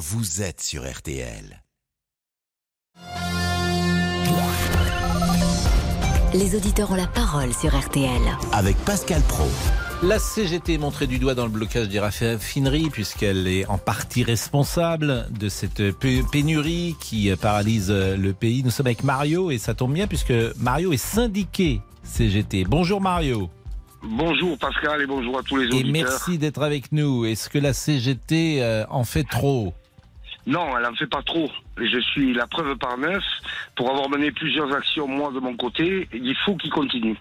vous êtes sur RTL. Les auditeurs ont la parole sur RTL. Avec Pascal Pro. La CGT est montrée du doigt dans le blocage des raffineries puisqu'elle est en partie responsable de cette pénurie qui paralyse le pays. Nous sommes avec Mario et ça tombe bien puisque Mario est syndiqué CGT. Bonjour Mario. Bonjour Pascal et bonjour à tous les auditeurs. Et merci d'être avec nous. Est-ce que la CGT euh, en fait trop? Non, elle en fait pas trop je suis la preuve par neuf, pour avoir mené plusieurs actions, moi, de mon côté, il faut qu'ils continuent.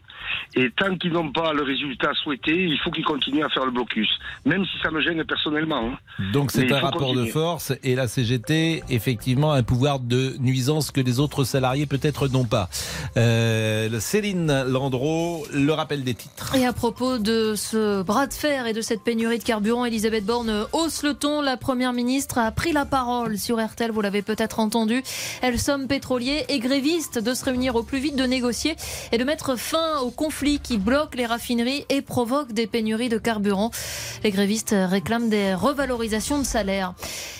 Et tant qu'ils n'ont pas le résultat souhaité, il faut qu'ils continuent à faire le blocus, même si ça me gêne personnellement. Hein. Donc c'est un rapport de force, et la CGT, effectivement, a un pouvoir de nuisance que les autres salariés peut-être n'ont pas. Euh, Céline Landreau, le rappel des titres. Et à propos de ce bras de fer et de cette pénurie de carburant, Elisabeth Borne hausse le ton. La Première ministre a pris la parole sur RTL, vous l'avez peut-être entendu. Elle somme pétroliers et grévistes de se réunir au plus vite, de négocier et de mettre fin au conflit qui bloque les raffineries et provoque des pénuries de carburant. Les grévistes réclament des revalorisations de salaire.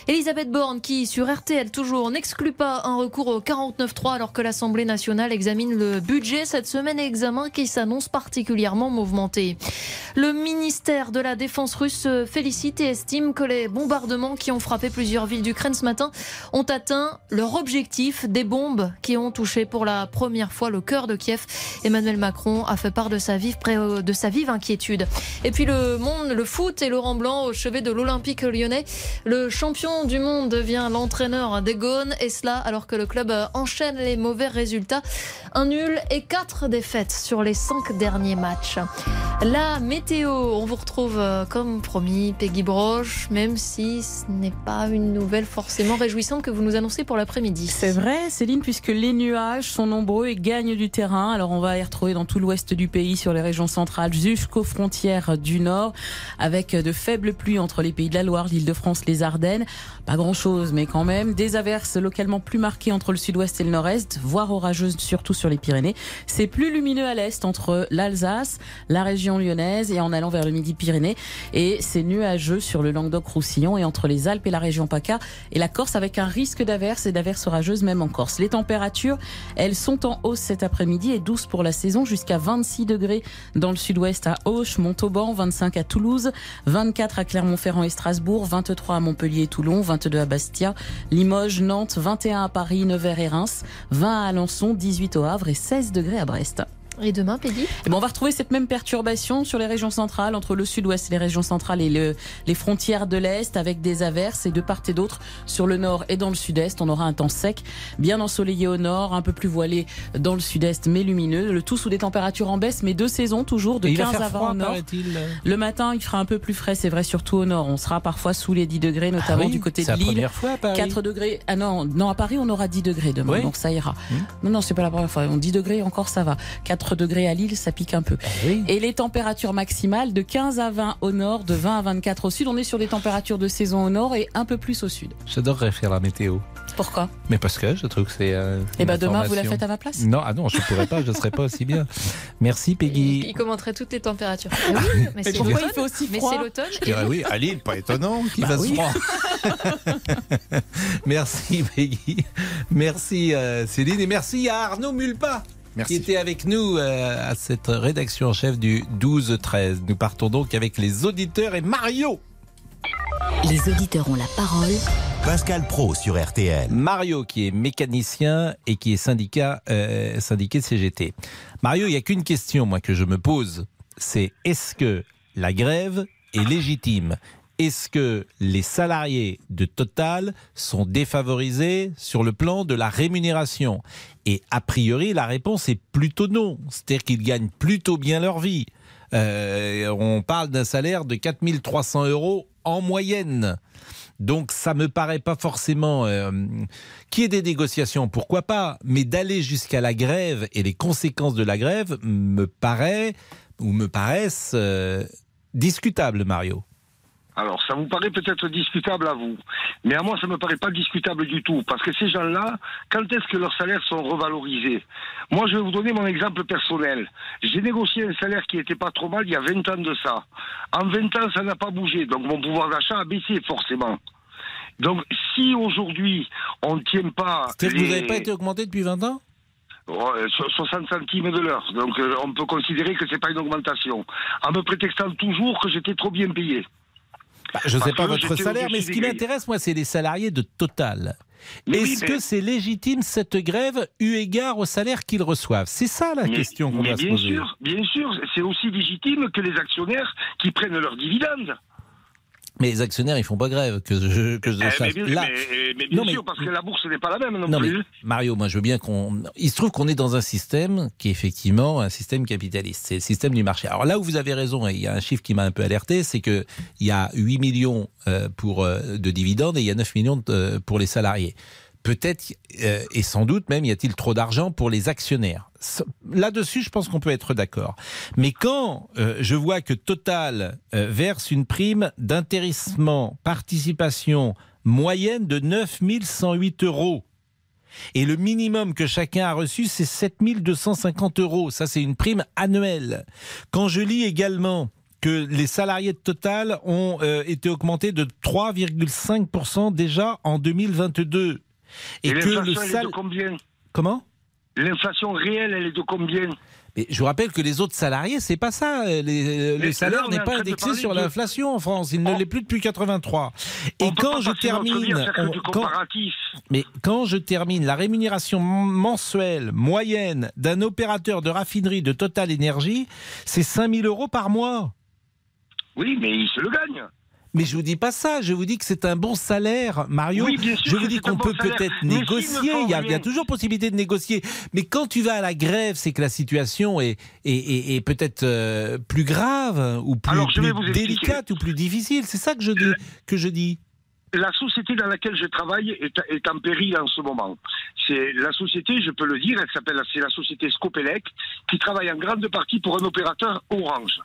Elisabeth Borne, qui sur RTL toujours n'exclut pas un recours au 49.3 alors que l'Assemblée nationale examine le budget cette semaine, examen qui s'annonce particulièrement mouvementé. Le ministère de la Défense russe se félicite et estime que les bombardements qui ont frappé plusieurs villes d'Ukraine ce matin ont atteint leur objectif des bombes qui ont touché pour la première fois le cœur de Kiev. Emmanuel Macron a fait part de sa vive, de sa vive inquiétude. Et puis le monde, le foot et Laurent Blanc au chevet de l'Olympique lyonnais. Le champion du monde devient l'entraîneur des Gaunes et cela alors que le club enchaîne les mauvais résultats. Un nul et quatre défaites sur les cinq derniers matchs. La météo, on vous retrouve euh, comme promis, Peggy Broche, même si ce n'est pas une nouvelle forcément réjouissante que vous nous pour l'après-midi. C'est vrai, Céline, puisque les nuages sont nombreux et gagnent du terrain. Alors on va les retrouver dans tout l'ouest du pays, sur les régions centrales jusqu'aux frontières du nord, avec de faibles pluies entre les pays de la Loire, l'Île-de-France, les Ardennes. Pas grand-chose, mais quand même. Des averses localement plus marquées entre le sud-ouest et le nord-est, voire orageuses surtout sur les Pyrénées. C'est plus lumineux à l'est entre l'Alsace, la région lyonnaise et en allant vers le midi-Pyrénées. Et c'est nuageux sur le Languedoc-Roussillon et entre les Alpes et la région PACA et la Corse avec un risque d'averses et d'averses orageuses même en Corse. Les températures, elles sont en hausse cet après-midi et douces pour la saison jusqu'à 26 degrés dans le sud-ouest à Auch, Montauban, 25 à Toulouse, 24 à Clermont-Ferrand et Strasbourg, 23 à Montpellier et Toulon, 22 à Bastia, Limoges, Nantes, 21 à Paris, Nevers et Reims, 20 à Alençon, 18 au Havre et 16 degrés à Brest. Et demain, Peggy? Eh ben, On va retrouver cette même perturbation sur les régions centrales, entre le sud-ouest et les régions centrales et le, les frontières de l'Est, avec des averses et de part et d'autre sur le nord et dans le sud-est. On aura un temps sec, bien ensoleillé au nord, un peu plus voilé dans le sud-est, mais lumineux. Le tout sous des températures en baisse, mais deux saisons toujours, de 15 à 20 au nord. Le matin, il fera un peu plus frais, c'est vrai, surtout au nord. On sera parfois sous les 10 degrés, notamment ah du côté de Lille. Fois à Paris. 4 degrés. Ah non, non, à Paris, on aura 10 degrés demain, donc ça ira. Hmm. Non, non, c'est pas la première fois. On 10 degrés, encore ça va. 4 degrés à Lille, ça pique un peu. Ah Et les températures maximales de 15 à 20 au nord, de 20 à 24 au sud. On est sur des températures de saison au nord et un peu plus au sud. J'adorerais faire la météo. Pourquoi? Mais parce que je trouve que c'est. Euh, et eh ben demain, vous la faites à ma place Non, ah non, je ne pourrais pas, je ne serais pas aussi bien. Merci Peggy. Il, commenterait toutes les températures. Ah oui, mais, pourquoi il fait aussi froid Mais c'est l'automne. Je dirais oui, à Lille, pas étonnant qu'il bah fasse froid. merci Peggy. Merci euh, Céline et merci à Arnaud Mulpa. Merci. qui était avec nous euh, à cette rédaction en chef du 12-13. Nous partons donc avec les auditeurs et Mario. Les auditeurs ont la parole. Pascal Pro sur RTL. Mario qui est mécanicien et qui est syndicat, euh, syndiqué de CGT. Mario, il n'y a qu'une question moi que je me pose. C'est est-ce que la grève est légitime? Est-ce que les salariés de Total sont défavorisés sur le plan de la rémunération? Et a priori, la réponse est plutôt non. C'est-à-dire qu'ils gagnent plutôt bien leur vie. Euh, on parle d'un salaire de 4300 euros en moyenne. Donc ça me paraît pas forcément euh, qu'il y des négociations, pourquoi pas, mais d'aller jusqu'à la grève et les conséquences de la grève me paraît ou me paraissent euh, discutables, Mario. Alors, ça vous paraît peut-être discutable à vous, mais à moi, ça me paraît pas discutable du tout, parce que ces gens-là, quand est-ce que leurs salaires sont revalorisés? Moi, je vais vous donner mon exemple personnel. J'ai négocié un salaire qui n'était pas trop mal il y a 20 ans de ça. En 20 ans, ça n'a pas bougé, donc mon pouvoir d'achat a baissé forcément. Donc, si aujourd'hui on ne tient pas. Que vous les- n'avez pas été augmenté depuis 20 ans? Ouais, so- 60 centimes de l'heure. Donc euh, on peut considérer que c'est pas une augmentation. En me prétextant toujours que j'étais trop bien payé. Bah, Je ne sais pas votre salaire, mais ce qui m'intéresse, moi, c'est les salariés de Total. Oui, Est-ce que c'est légitime cette grève eu égard au salaire qu'ils reçoivent? C'est ça la Mais- question qu'on doit se bien poser. sûr, bien sûr, c'est aussi légitime que les actionnaires qui prennent leurs dividendes. Mais les actionnaires, ils font pas grève, que je, que je Eh, mais sache. bien, Là, mais- mais bien Non, mais- sûr, parce que la bourse n'est pas la même non, Non mais plus. Mario, moi je veux bien qu'on. Il se trouve qu'on est dans un système qui est effectivement un système capitaliste. C'est le système du marché. Alors là où vous avez raison, et il y a un chiffre qui m'a un peu alerté, c'est que il y a 8 millions euh, pour euh, de dividendes et il y a 9 millions euh, pour les salariés. Peut-être euh, et sans doute même y a-t-il trop d'argent pour les actionnaires. Là-dessus, je pense qu'on peut être d'accord. Mais quand euh, je vois que Total euh, verse une prime d'intéressement participation moyenne de 9 108 euros et le minimum que chacun a reçu, c'est 7250 euros. Ça, c'est une prime annuelle. Quand je lis également que les salariés de Total ont été augmentés de 3,5% déjà en 2022. Et, Et, que le sal... de combien Comment? L'inflation réelle, elle est de combien? Mais je vous rappelle que les autres salariés, c'est pas ça. Les- Le Mais salaire n'est pas indexé sur l'inflation en France. Il ne l'est plus depuis 83. Et quand je termine, on- quand-. Mais quand je termine la rémunération mensuelle moyenne d'un opérateur de raffinerie de Total Énergie, c'est 5000 euros par mois. Oui, mais il se le gagne. Mais je vous dis pas ça, je vous dis que c'est un bon salaire, Mario. Oui, bien sûr je vous dis qu'on bon peut peut-être ne négocier, il y, a, il y a rien- toujours possibilité de négocier. Mais quand tu vas à la grève, c'est que la situation est, est, est- est peut-être euh, plus grave ou plus, Alors, délicate ou plus difficile. C'est ça que je dis. Que je dis. La société dans laquelle je travaille est, est en péril en ce moment. C'est la société, je peux le dire, elle s'appelle, c'est la société Scopelec, qui travaille en grande partie pour un opérateur Orange.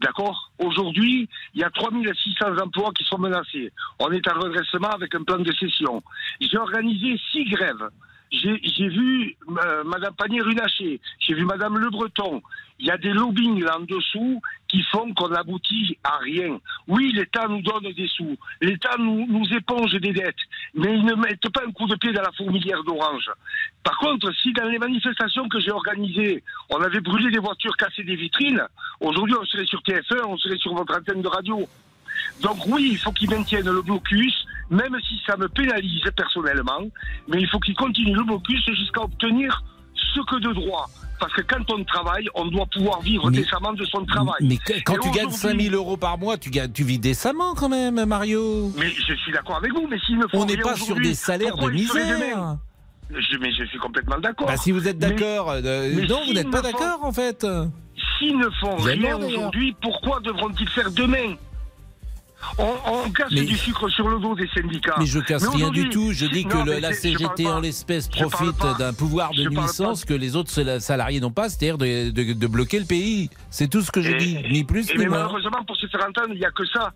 D'accord Aujourd'hui, il y a 3600 emplois qui sont menacés. On est en redressement avec un plan de cession. J'ai organisé six grèves. J'ai vu euh, Madame Pannier-Runacher, j'ai vu Madame Le Breton. Il y a des lobbying là en dessous qui font qu'on aboutit à rien. Oui, l'État nous donne des sous, l'État nous, nous éponge des dettes, mais ils ne mettent pas un coup de pied dans la fourmilière d'Orange. Par contre, si dans les manifestations que j'ai organisées, on avait brûlé des voitures, cassé des vitrines, aujourd'hui on serait sur TF1, on serait sur votre antenne de radio. Donc oui, il faut qu'ils maintiennent le blocus, même si ça me pénalise personnellement, mais il faut qu'ils continuent le blocus jusqu'à obtenir ce que de droit. Parce que quand on travaille, on doit pouvoir vivre Mais- décemment de son travail. Mais que- quand Et tu gagnes aujourd'hui- 5000 euros par mois, tu, gagnes, tu vis décemment quand même, Mario. Mais je suis d'accord avec vous, mais s'ils ne font On n'est pas sur des salaires de misère. je, Mais je suis complètement d'accord. Bah, si vous êtes d'accord, euh, non, vous n'êtes pas d'accord en fait. S'ils ne font rien aujourd'hui, pourquoi devront-ils faire demain on, on casse Mais- du sucre sur le dos des syndicats. Mais je casse Mais rien du tout. Je dis que Non, le- mais la CGT en l'espèce profite d'un pouvoir de nuisance que les autres sal- salariés n'ont pas, c'est-à-dire de, de- de bloquer le pays. C'est tout ce que je Et- dis, ni plus ni mais moins. malheureusement, pour se faire entendre, il n'y a que ça.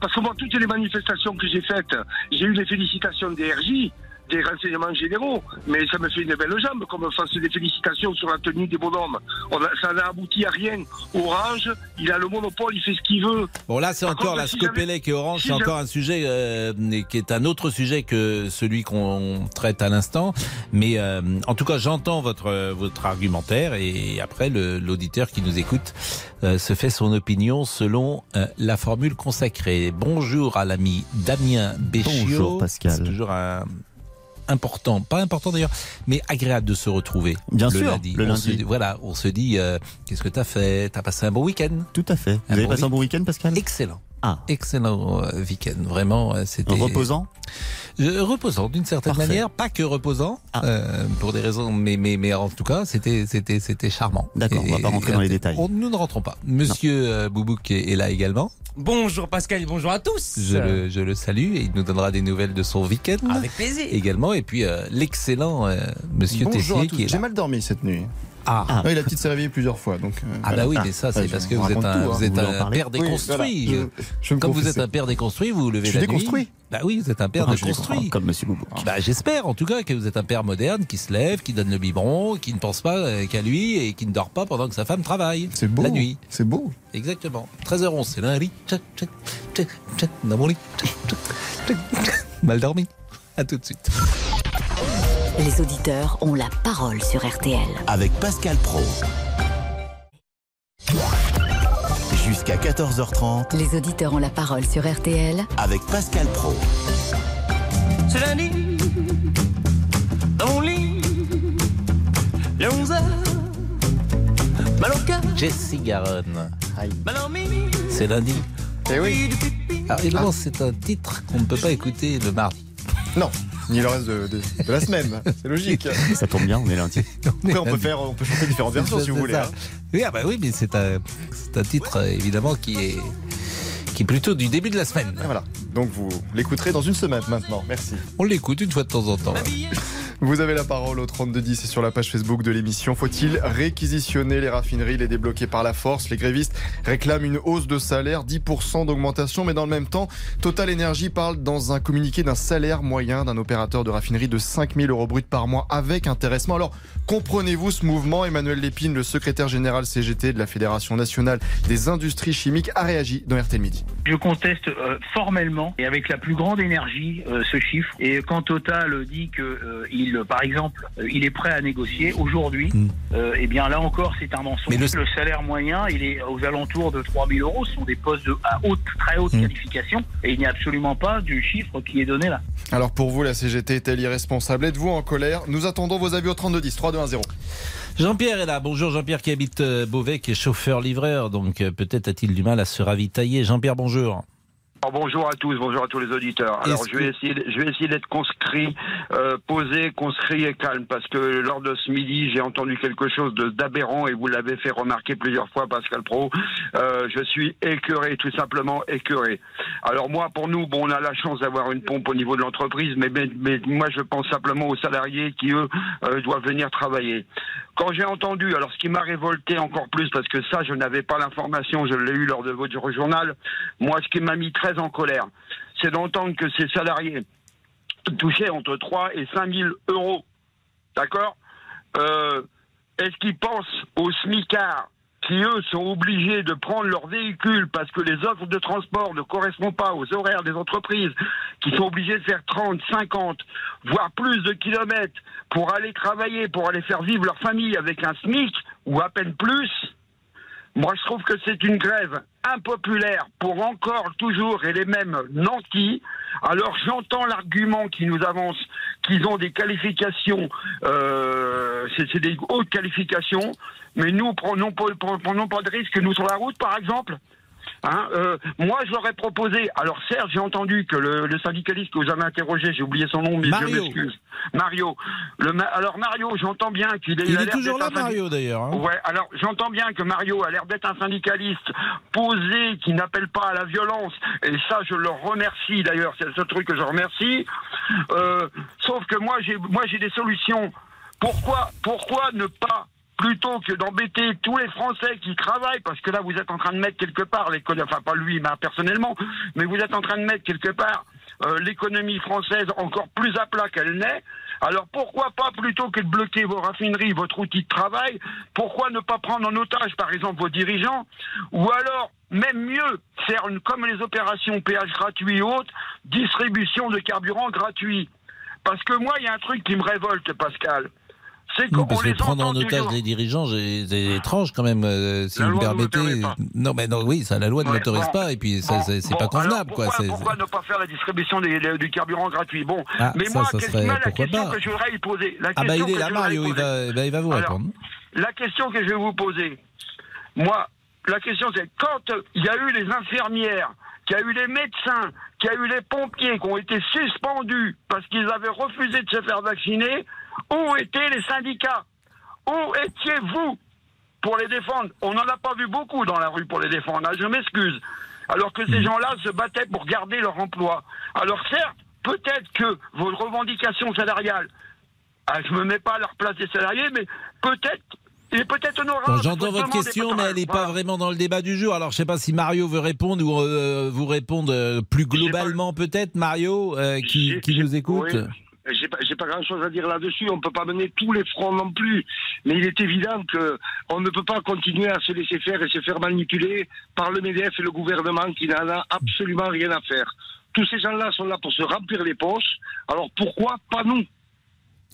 Parce que moi, toutes les manifestations que j'ai faites, j'ai eu les félicitations des RJ, des renseignements généraux, mais ça me fait une belle jambe qu'on me fasse des félicitations sur la tenue des bonhommes. On a- ça n'a abouti à rien. Orange, il a le monopole, il fait ce qu'il veut. Bon là c'est encore contre, la si Scopelec et Orange, si c'est encore un sujet euh, qui est un autre sujet que celui qu'on traite à l'instant. Mais euh, en tout cas j'entends votre votre argumentaire et après le- l'auditeur qui nous écoute euh, se fait son opinion selon euh, la formule consacrée. Bonjour à l'ami Damien Béchiot. Bonjour, Pascal. C'est toujours un important, pas important d'ailleurs, mais agréable de se retrouver. Bien le sûr, lundi. le On lundi. se dit- voilà, on se dit euh, qu'est-ce que t'as fait? T'as passé un bon week-end? Tout à fait. Vous Un avez bon passé un bon week-end, Pascal? Excellent. Ah, Excellent euh, week-end, vraiment. euh, C'était reposant? Euh, reposant d'une certaine Parfait. manière, pas que reposant, Ah. euh, pour des raisons, mais mais mais en tout cas, c'était c'était c'était charmant. D'accord, on va pas rentrer et- dans les détails. on- nous ne rentrons pas. Monsieur euh, Boubouk est, est là également. Bonjour Pascal, bonjour à tous. Je le je le salue et il nous donnera des nouvelles de son week-end Avec plaisir. également. Et puis euh, l'excellent euh, Monsieur Bonjour Tessier qui est J'ai mal dormi cette nuit. Ah. Ah. Oui, la petite s'est réveillée plusieurs fois. Donc, euh, Ah bah oui, Ah. mais ça c'est Ouais, parce que vous êtes un, tout, hein. vous êtes Vous voulez en un parler père Oui, déconstruit. voilà. Je- je vais me Quand vous êtes un père déconstruit, vous vous levez Je suis la nuit. Bah oui, vous êtes un père Ah, déconstruit. comme Monsieur Boubou. Bah, j'espère en tout cas que vous êtes un père moderne qui se lève, qui donne le biberon, qui ne pense pas euh, qu'à lui et qui ne dort pas pendant que sa femme travaille. C'est beau. La nuit. C'est beau. Exactement. 13h11, c'est lundi. Dans mon lit. Mal dormi À tout de suite. Les auditeurs ont la parole sur RTL. Avec Pascal Pro. Jusqu'à 14h30 Les auditeurs ont la parole sur RTL avec Pascal Pro. C'est lundi, dans mon lit, les 11 heures, mal au cœur, Jessie Garonne. C'est lundi. Eh oui. Alors évidemment, c'est un titre qu'on ne peut pas écouter le mardi. Non, ni le reste de, de- de la semaine. C'est logique. Ça tombe bien, on est lundi. Après, on peut faire, on peut chanter différentes versions C'est- si vous voulez. hein. Oui, ah bah oui, mais c'est un, c'est un titre euh, évidemment qui est, qui est plutôt du début de la semaine. Et voilà. Donc vous l'écouterez dans une semaine maintenant. Merci. On l'écoute une fois de temps en temps. Vous avez la parole au 3210 et sur la page Facebook de l'émission. Faut-il réquisitionner les raffineries, les débloquer par la force? Les grévistes réclament une hausse de salaire, 10% d'augmentation, mais dans le même temps, Total Energy parle dans un communiqué d'un salaire moyen d'un opérateur de raffinerie de 5000 euros brut par mois avec intéressement. Alors, comprenez-vous ce mouvement? Emmanuel Lépine, le secrétaire général CGT de la Fédération nationale des industries chimiques, a réagi dans RTL Midi. Je conteste euh, formellement et avec la plus grande énergie euh, ce chiffre. Et quand Total dit que euh, il, par exemple, euh, il est prêt à négocier aujourd'hui, Mm. euh, eh bien là encore c'est un mensonge. Mais le- le... salaire moyen, il est aux alentours de 3 000 euros. Ce sont des postes de à haute, très haute Mm. qualification, et il n'y a absolument pas du chiffre qui est donné là. Alors pour vous, la CGT est-elle irresponsable? Êtes-vous en colère? Nous attendons vos avis au 3210, 3210. Jean-Pierre est là. Bonjour Jean-Pierre qui habite euh, Beauvais, qui est chauffeur-livreur, donc euh, peut-être a-t-il du mal à se ravitailler. Jean-Pierre, bonjour. Bonjour à tous, bonjour à tous les auditeurs. Alors je vais essayer, je vais essayer d'être conscrit, euh, posé, conscrit et calme, parce que lors de ce midi, j'ai entendu quelque chose de d'aberrant et vous l'avez fait remarquer plusieurs fois, Pascal Pro. Euh, je suis écœuré, tout simplement écœuré. Alors moi, pour nous, bon, on a la chance d'avoir une pompe au niveau de l'entreprise, mais, mais, mais moi, je pense simplement aux salariés qui eux euh, doivent venir travailler. Quand j'ai entendu, alors ce qui m'a révolté encore plus, parce que ça, je n'avais pas l'information, je l'ai eu lors de votre journal, moi, ce qui m'a mis très en colère, c'est d'entendre que ces salariés touchaient entre 3 et 5 000 euros. D'accord? Euh, Est-ce qu'ils pensent aux smicards qui, eux, sont obligés de prendre leur véhicule parce que les offres de transport ne correspondent pas aux horaires des entreprises, qui sont obligés de faire 30, 50, voire plus de kilomètres pour aller travailler, pour aller faire vivre leur famille avec un SMIC ou à peine plus moi, je trouve que c'est une grève impopulaire pour encore, toujours, et les mêmes nantis. Alors, j'entends l'argument qui nous avance qu'ils ont des qualifications, euh, c'est des hautes qualifications, mais nous prenons pas, prenons pas de risque, nous, sur la route, par exemple. Hein, euh, moi, je leur ai proposé. Alors, certes, j'ai entendu que le, le syndicaliste que vous avez interrogé, j'ai oublié son nom, mais Mario. je m'excuse. Mario. Le, alors, Mario, j'entends bien qu'il est. Il a est l'air toujours là, Mario, d'ailleurs. hein. Ouais, alors j'entends bien que Mario a l'air d'être un syndicaliste posé, qui n'appelle pas à la violence, et ça je le remercie d'ailleurs, c'est seul truc que je remercie. Euh, sauf que moi j'ai moi j'ai des solutions. Pourquoi pourquoi ne pas plutôt que d'embêter tous les Français qui travaillent, parce que là vous êtes en train de mettre quelque part l'économie, enfin pas lui, mais personnellement, mais vous êtes en train de mettre quelque part euh, l'économie française encore plus à plat qu'elle n'est. Alors pourquoi pas, plutôt que de bloquer vos raffineries, votre outil de travail, pourquoi ne pas prendre en otage, par exemple, vos dirigeants Ou alors, même mieux, faire comme les opérations péage gratuit et autres, distribution de carburant gratuit? Parce que moi, il y a un truc qui me révolte, Pascal. C'est Oui, qu'on parce que les prendre en otage les dirigeants, c'est étrange quand même, euh, si La vous me permettez. Non, mais non, oui, ça, la loi ne Ouais, l'autorise bon, pas, et puis bon, c'est bon, pas convenable, quoi. Pourquoi, pourquoi ne pas faire la distribution des- du carburant gratuit? Bon, Ah, mais ça, moi, ça serait- la pourquoi question pas que je voudrais y poser. La Ah bah il est là, Mario, il poser. va, bah, il va vous Alors, répondre. La question que je vais vous poser, moi, la question c'est quand il y a eu les infirmières, qu'il y a eu les médecins, qu'il y a eu les pompiers qui ont été suspendus parce qu'ils avaient refusé de se faire vacciner, où étaient les syndicats? Où étiez-vous pour les défendre? On n'en a pas vu beaucoup dans la rue pour les défendre, hein, je m'excuse. Alors que ces gens-là se battaient pour garder leur emploi. Alors certes, peut-être que vos revendications salariales, ah, je me mets pas à leur place des salariés, mais peut-être, il est peut-être honorable. J'entends votre question, mais elle n'est pas vraiment dans le débat du jour. Alors, je ne sais pas si Mario veut répondre ou euh, vous répondre euh, plus globalement, peut-être, Mario, euh, qui, nous écoute. oui. J'ai pas, j'ai pas grand chose à dire là-dessus. On peut pas mener tous les fronts non plus. Mais il est évident que on ne peut pas continuer à se laisser faire et se faire manipuler par le MEDEF et le gouvernement qui n'en a absolument rien à faire. Tous ces gens-là sont là pour se remplir les poches. Alors pourquoi pas nous?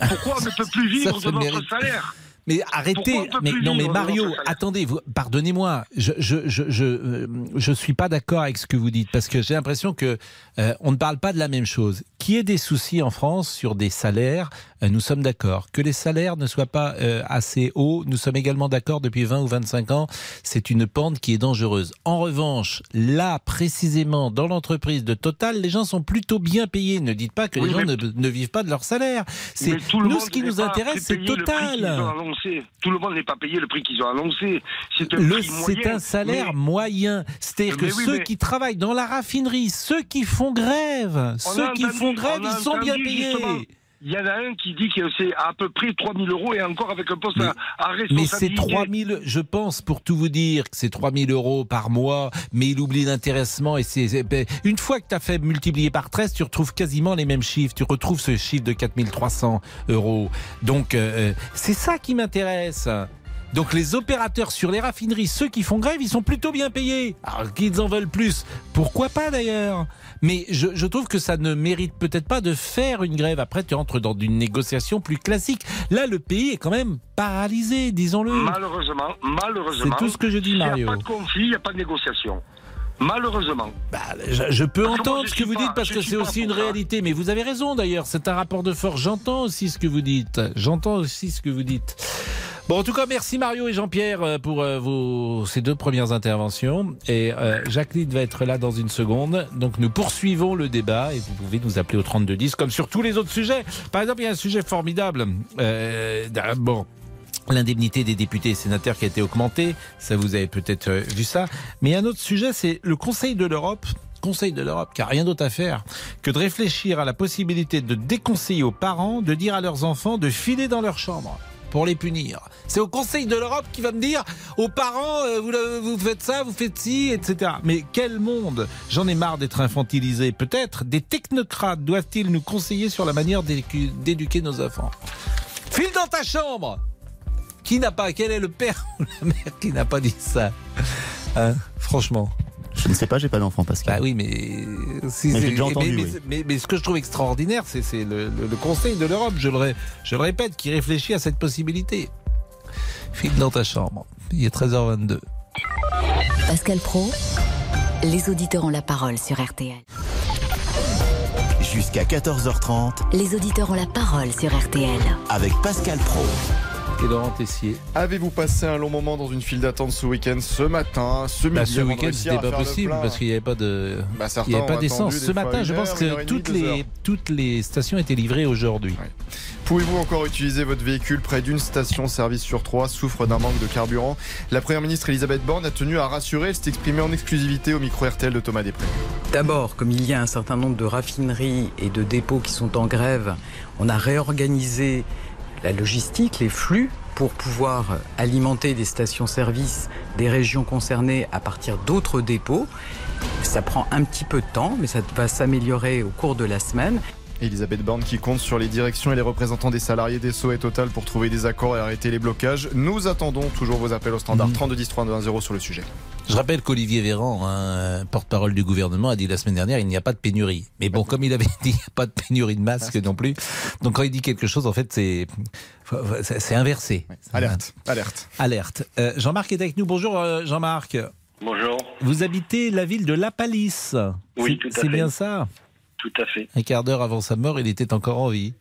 Pourquoi on ne peut plus vivre Ça, ça de notre mérite- salaire? Mais arrêtez, mais non mais Mario, attendez, vous- pardonnez-moi, je je je je, euh, je suis pas d'accord avec ce que vous dites parce que j'ai l'impression que euh, on ne parle pas de la même chose. Qu'il y ait des soucis en France sur des salaires, nous sommes d'accord. Que les salaires ne soient pas euh, assez hauts, nous sommes également d'accord depuis 20 ou 25 ans. C'est une pente qui est dangereuse. En revanche, là précisément dans l'entreprise de Total, les gens sont plutôt bien payés. Ne dites pas que Oui, les gens ne, ne vivent pas de leur salaire. C'est nous ce qui nous intéresse, c'est Total. Tout le monde n'est pas payé le prix qu'ils ont annoncé. C'est un Le- prix C'est moyen. un salaire Mais moyen. C'est-à-dire que oui, ceux mais- qui travaillent dans la raffinerie, ceux qui font grève, On ceux qui entendu- font grève, ils sont bien payés. Il y en a un qui dit que c'est à peu près 3000 euros et encore avec un poste Mais- à, à Mais c'est responsabilité. 3000, je pense, pour tout vous dire, que c'est 3000 euros par mois, mais il oublie l'intéressement et c'est, ben, une fois que tu as fait multiplier par 13, tu retrouves quasiment les mêmes chiffres. Tu retrouves ce chiffre de 4300 euros. Donc, euh, c'est ça qui m'intéresse. Donc les opérateurs sur les raffineries, ceux qui font grève, ils sont plutôt bien payés. Alors qu'ils en veulent plus, pourquoi pas d'ailleurs? Mais je, je trouve que ça ne mérite peut-être pas de faire une grève. Après, tu entres dans une négociation plus classique. Là, le pays est quand même paralysé, disons-le. Malheureusement, malheureusement. C'est tout ce que je dis, s'il n'y a Mario. pas de conflit, il n'y a pas de négociation. Malheureusement. Bah, je, je peux Parce entendre je ce que vous pas- dites parce que c'est aussi une ça. réalité. Mais vous avez raison d'ailleurs, c'est un rapport de force. J'entends aussi ce que vous dites. J'entends aussi ce que vous dites. Bon, en tout cas, merci Mario et Jean-Pierre euh, pour euh, vos, ces deux premières interventions. Et euh, Jacqueline va être là dans une seconde. Donc nous poursuivons le débat et vous pouvez nous appeler au 3210 comme sur tous les autres sujets. Par exemple, il y a un sujet formidable. Euh, bon. L'indemnité des députés et sénateurs qui a été augmentée, ça vous avez peut-être euh, vu ça. Mais un autre sujet, c'est le Conseil de l'Europe Conseil de l'Europe, qui a rien d'autre à faire que de réfléchir à la possibilité de déconseiller aux parents de dire à leurs enfants de filer dans leur chambre pour les punir. C'est au Conseil de l'Europe qui va me dire aux parents, euh, vous, le- vous faites ça, vous faites ci, etc. Mais quel monde? J'en ai marre d'être infantilisé. Peut-être des technocrates doivent-ils nous conseiller sur la manière d'éduquer nos enfants File dans ta chambre Qui n'a pas Quel est le père ou la mère qui n'a pas dit ça? Hein Franchement. Je ne sais pas, j'ai pas d'enfant, Pascal. Bah oui, mais, si Mais déjà entendu, mais, oui. mais- mais- mais ce que je trouve extraordinaire, c'est le, le- le Conseil de l'Europe, je le, je le répète, qui réfléchit à cette possibilité. File dans ta chambre. Il est 13h22. Pascal Pro, les auditeurs ont la parole sur RTL. Jusqu'à 14h30 Les auditeurs ont la parole sur RTL. avec Pascal Pro. Et Laurent Tessier. Avez-vous passé un long moment dans une file d'attente ce week-end, ce matin, ce midi Bah, ce week-end, c'était pas possible parce qu'il n'y avait pas de. Bah, Il avait pas d'essence. des Ce fois matin, je pense heure, que toutes demie, les, toutes les stations étaient livrées aujourd'hui. Pouvez-vous encore utiliser votre véhicule près d'une station-service sur trois souffre d'un manque de carburant? La Première ministre Elisabeth Borne a tenu à rassurer, elle s'est exprimée en exclusivité au micro RTL de Thomas Després. D'abord, comme il y a un certain nombre de raffineries et de dépôts qui sont en grève, on a réorganisé la logistique, les flux, pour pouvoir alimenter des stations-service des régions concernées à partir d'autres dépôts. Ça prend un petit peu de temps, mais ça va s'améliorer au cours de la semaine. Elisabeth Borne qui compte sur les directions et les représentants des salariés d'ESSO et Total pour trouver des accords et arrêter les blocages. Nous attendons toujours vos appels au standard Mhm. 3210 3210 sur le sujet. Je rappelle qu'Olivier Véran, hein, porte-parole du gouvernement, a dit la semaine dernière il n'y a pas de pénurie. Mais bon, comme il avait dit, il n'y a pas de pénurie de masques non plus. Donc quand il dit quelque chose, en fait, c'est c'est c'est inversé. Alerte, alerte. Alerte. Euh, Jean-Marc est avec nous. Bonjour euh, Jean-Marc. Bonjour. Vous habitez la ville de La Palisse. Oui, C'est- tout à C'est fait. bien ça? Tout à fait, Un quart d'heure avant sa mort, il était encore en vie,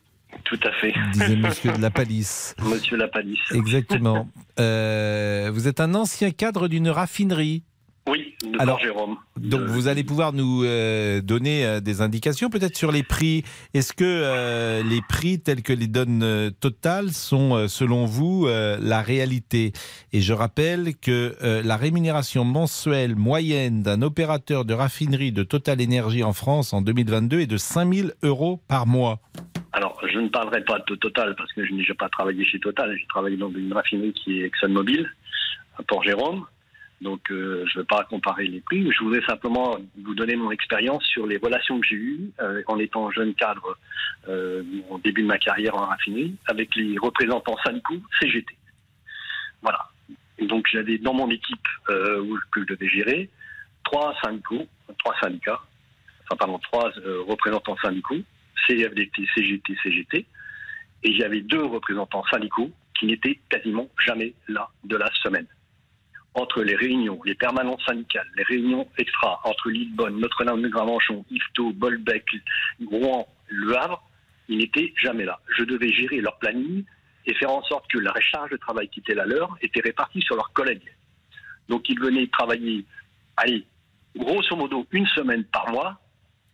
tout à fait. disait monsieur de La Palisse. Monsieur Lapadis. Exactement. Euh, vous êtes un ancien cadre d'une raffinerie. Oui, de Alors, Jérôme. Donc vous allez pouvoir nous euh, donner euh, des indications peut-être sur les prix. Est-ce que euh, les prix tels que les donne Total sont selon vous la réalité? Et je rappelle que la rémunération mensuelle moyenne d'un opérateur de raffinerie de Total Énergie en France en 2022 est de 5000 euros par mois. Alors, je ne parlerai pas de Total parce que je n'ai pas travaillé chez Total. J'ai travaillé dans une raffinerie qui est ExxonMobil à Port-Jérôme. Donc, euh, je ne vais pas comparer les prix. Je voudrais simplement vous donner mon expérience sur les relations que j'ai eues euh, en étant jeune cadre euh, au début de ma carrière en raffinerie avec les représentants syndicaux CGT. Voilà. Donc, j'avais dans mon équipe que je devais gérer trois trois syndicats enfin pardon, trois représentants syndicaux, CFDT, CGT, CGT, et j'avais deux représentants syndicaux qui n'étaient quasiment jamais là de la semaine. Entre les réunions, les permanences syndicales, les réunions extra, entre Lillebonne, Notre-Dame-de-Gramanchon, Yvetot, Bolbec, Rouen, Le Havre, ils n'étaient jamais là. Je devais gérer leur planning et faire en sorte que la charge de travail qui était la leur était répartie sur leurs collègues. Donc ils venaient travailler, allez, grosso modo une semaine par mois.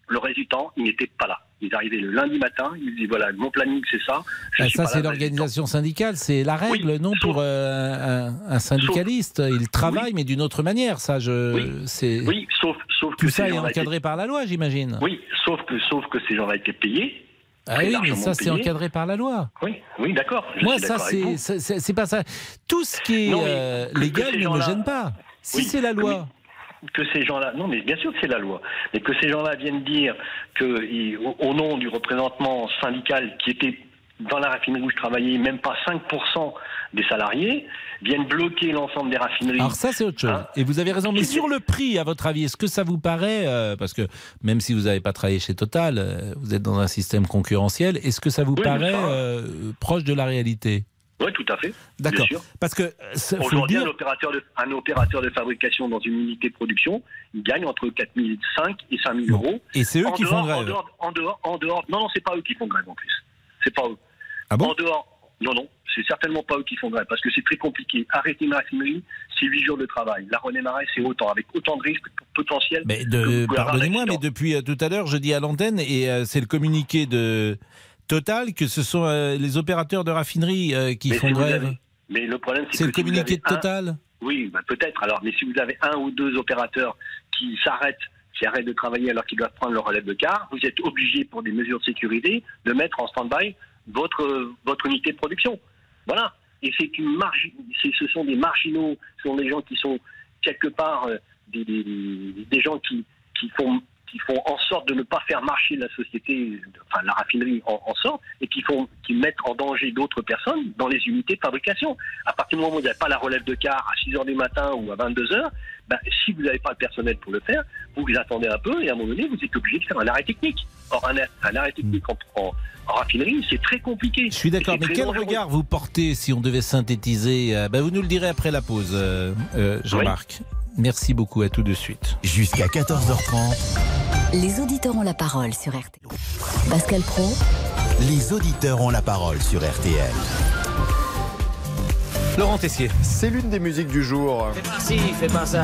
Le résultat, ils n'étaient pas là. Ils arrivaient le lundi matin, ils disaient voilà, mon planning c'est ça. Je Ah, suis ça, c'est l'organisation syndicale, c'est la règle, non, pour euh, un, un syndicaliste. Il travaille, mais d'une autre manière. Ça, je, c'est Oui, sauf, sauf tout que ça ces est encadré par la loi, j'imagine. Oui, sauf que, sauf que ces gens-là étaient payés. Ah oui, mais ça, c'est encadré par la loi. Oui, oui, d'accord. Moi, ça, c'est pas ça. Tout ce qui est Non, euh, légal ne me gêne pas. Si Oui, c'est la loi. Que ces gens-là, non mais bien sûr que c'est la loi, mais que ces gens-là viennent dire que au, nom du représentement syndical qui était dans la raffinerie où je travaillais, même pas 5% des salariés, viennent bloquer l'ensemble des raffineries. Alors ça, c'est autre chose. Hein Et vous avez raison. Mais sur le prix, à votre avis, est-ce que ça vous paraît, euh, parce que même si vous n'avez pas travaillé chez Total, euh, vous êtes dans un système concurrentiel, est-ce que ça vous Oui, paraît euh, proche de la réalité? Oui, tout à fait. D'accord. Parce que, euh, Aujourd'hui, un opérateur, de, un opérateur de fabrication dans une unité de production, il gagne entre 4005 et 5000 euros. et c'est eux En qui dehors- font grève. En dehors, en dehors, en dehors, non, non, c'est pas eux qui font grève en plus. C'est pas eux. Ah bon En dehors, non, non, c'est certainement pas eux qui font grève parce que c'est très compliqué. Arrêter une raffinerie, c'est 8 jours de travail. La redémarrer, c'est autant, avec autant de risques potentiels. Mais pardonnez-moi, mais depuis euh, tout à l'heure, je dis à l'antenne, et euh, c'est le communiqué de Total que ce sont euh, les opérateurs de raffinerie euh, qui Mais font si grève. avez- Mais le problème, c'est le si communiqué de un- Total Oui, bah, peut-être. Alors, mais si vous avez un ou deux opérateurs qui s'arrêtent, qui arrêtent de travailler alors qu'ils doivent prendre leur relève de car, vous êtes obligé, pour des mesures de sécurité, de mettre en stand-by votre votre unité de production. Voilà. Et c'est une marge. Ce sont des marginaux. Ce sont des gens qui sont quelque part euh, des- des gens qui qui font qui font en sorte de ne pas faire marcher la société, enfin la raffinerie en, en sorte, et qui font qui mettent en danger d'autres personnes dans les unités de fabrication. À partir du moment où vous n'avez pas la relève de car à 6 heures du matin ou à 22 heures, ben, si vous n'avez pas le personnel pour le faire, vous vous attendez un peu et à un moment donné, vous êtes obligé de faire un arrêt technique. Or, un, un arrêt technique en, en- en raffinerie, c'est très compliqué. Je suis d'accord, mais quel dangereux. regard vous portez si on devait synthétiser euh, ben, Vous nous le direz après la pause, euh, euh, Jean-Marc. Merci beaucoup, à tout de suite. Jusqu'à 14h30, Les auditeurs ont la parole sur RTL. Pascal Pro, les auditeurs ont la parole sur RTL. Laurent Tessier. C'est l'une des musiques du jour. Fais pas ça.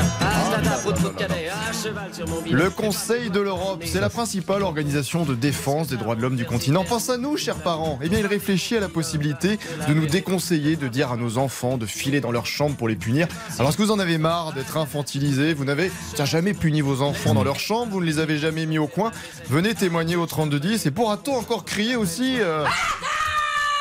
Le Conseil de l'Europe, c'est la principale organisation de défense des droits de l'homme du continent. Pense à nous, chers parents. Eh bien, il réfléchit à la possibilité de nous déconseiller de dire à nos enfants de filer dans leur chambre pour les punir. Alors, est-ce que vous en avez marre d'être infantilisés? Vous n'avez jamais puni vos enfants dans leur chambre Vous ne les avez jamais mis au coin Venez témoigner au 3210. Et pourra-t-on encore crier aussi euh,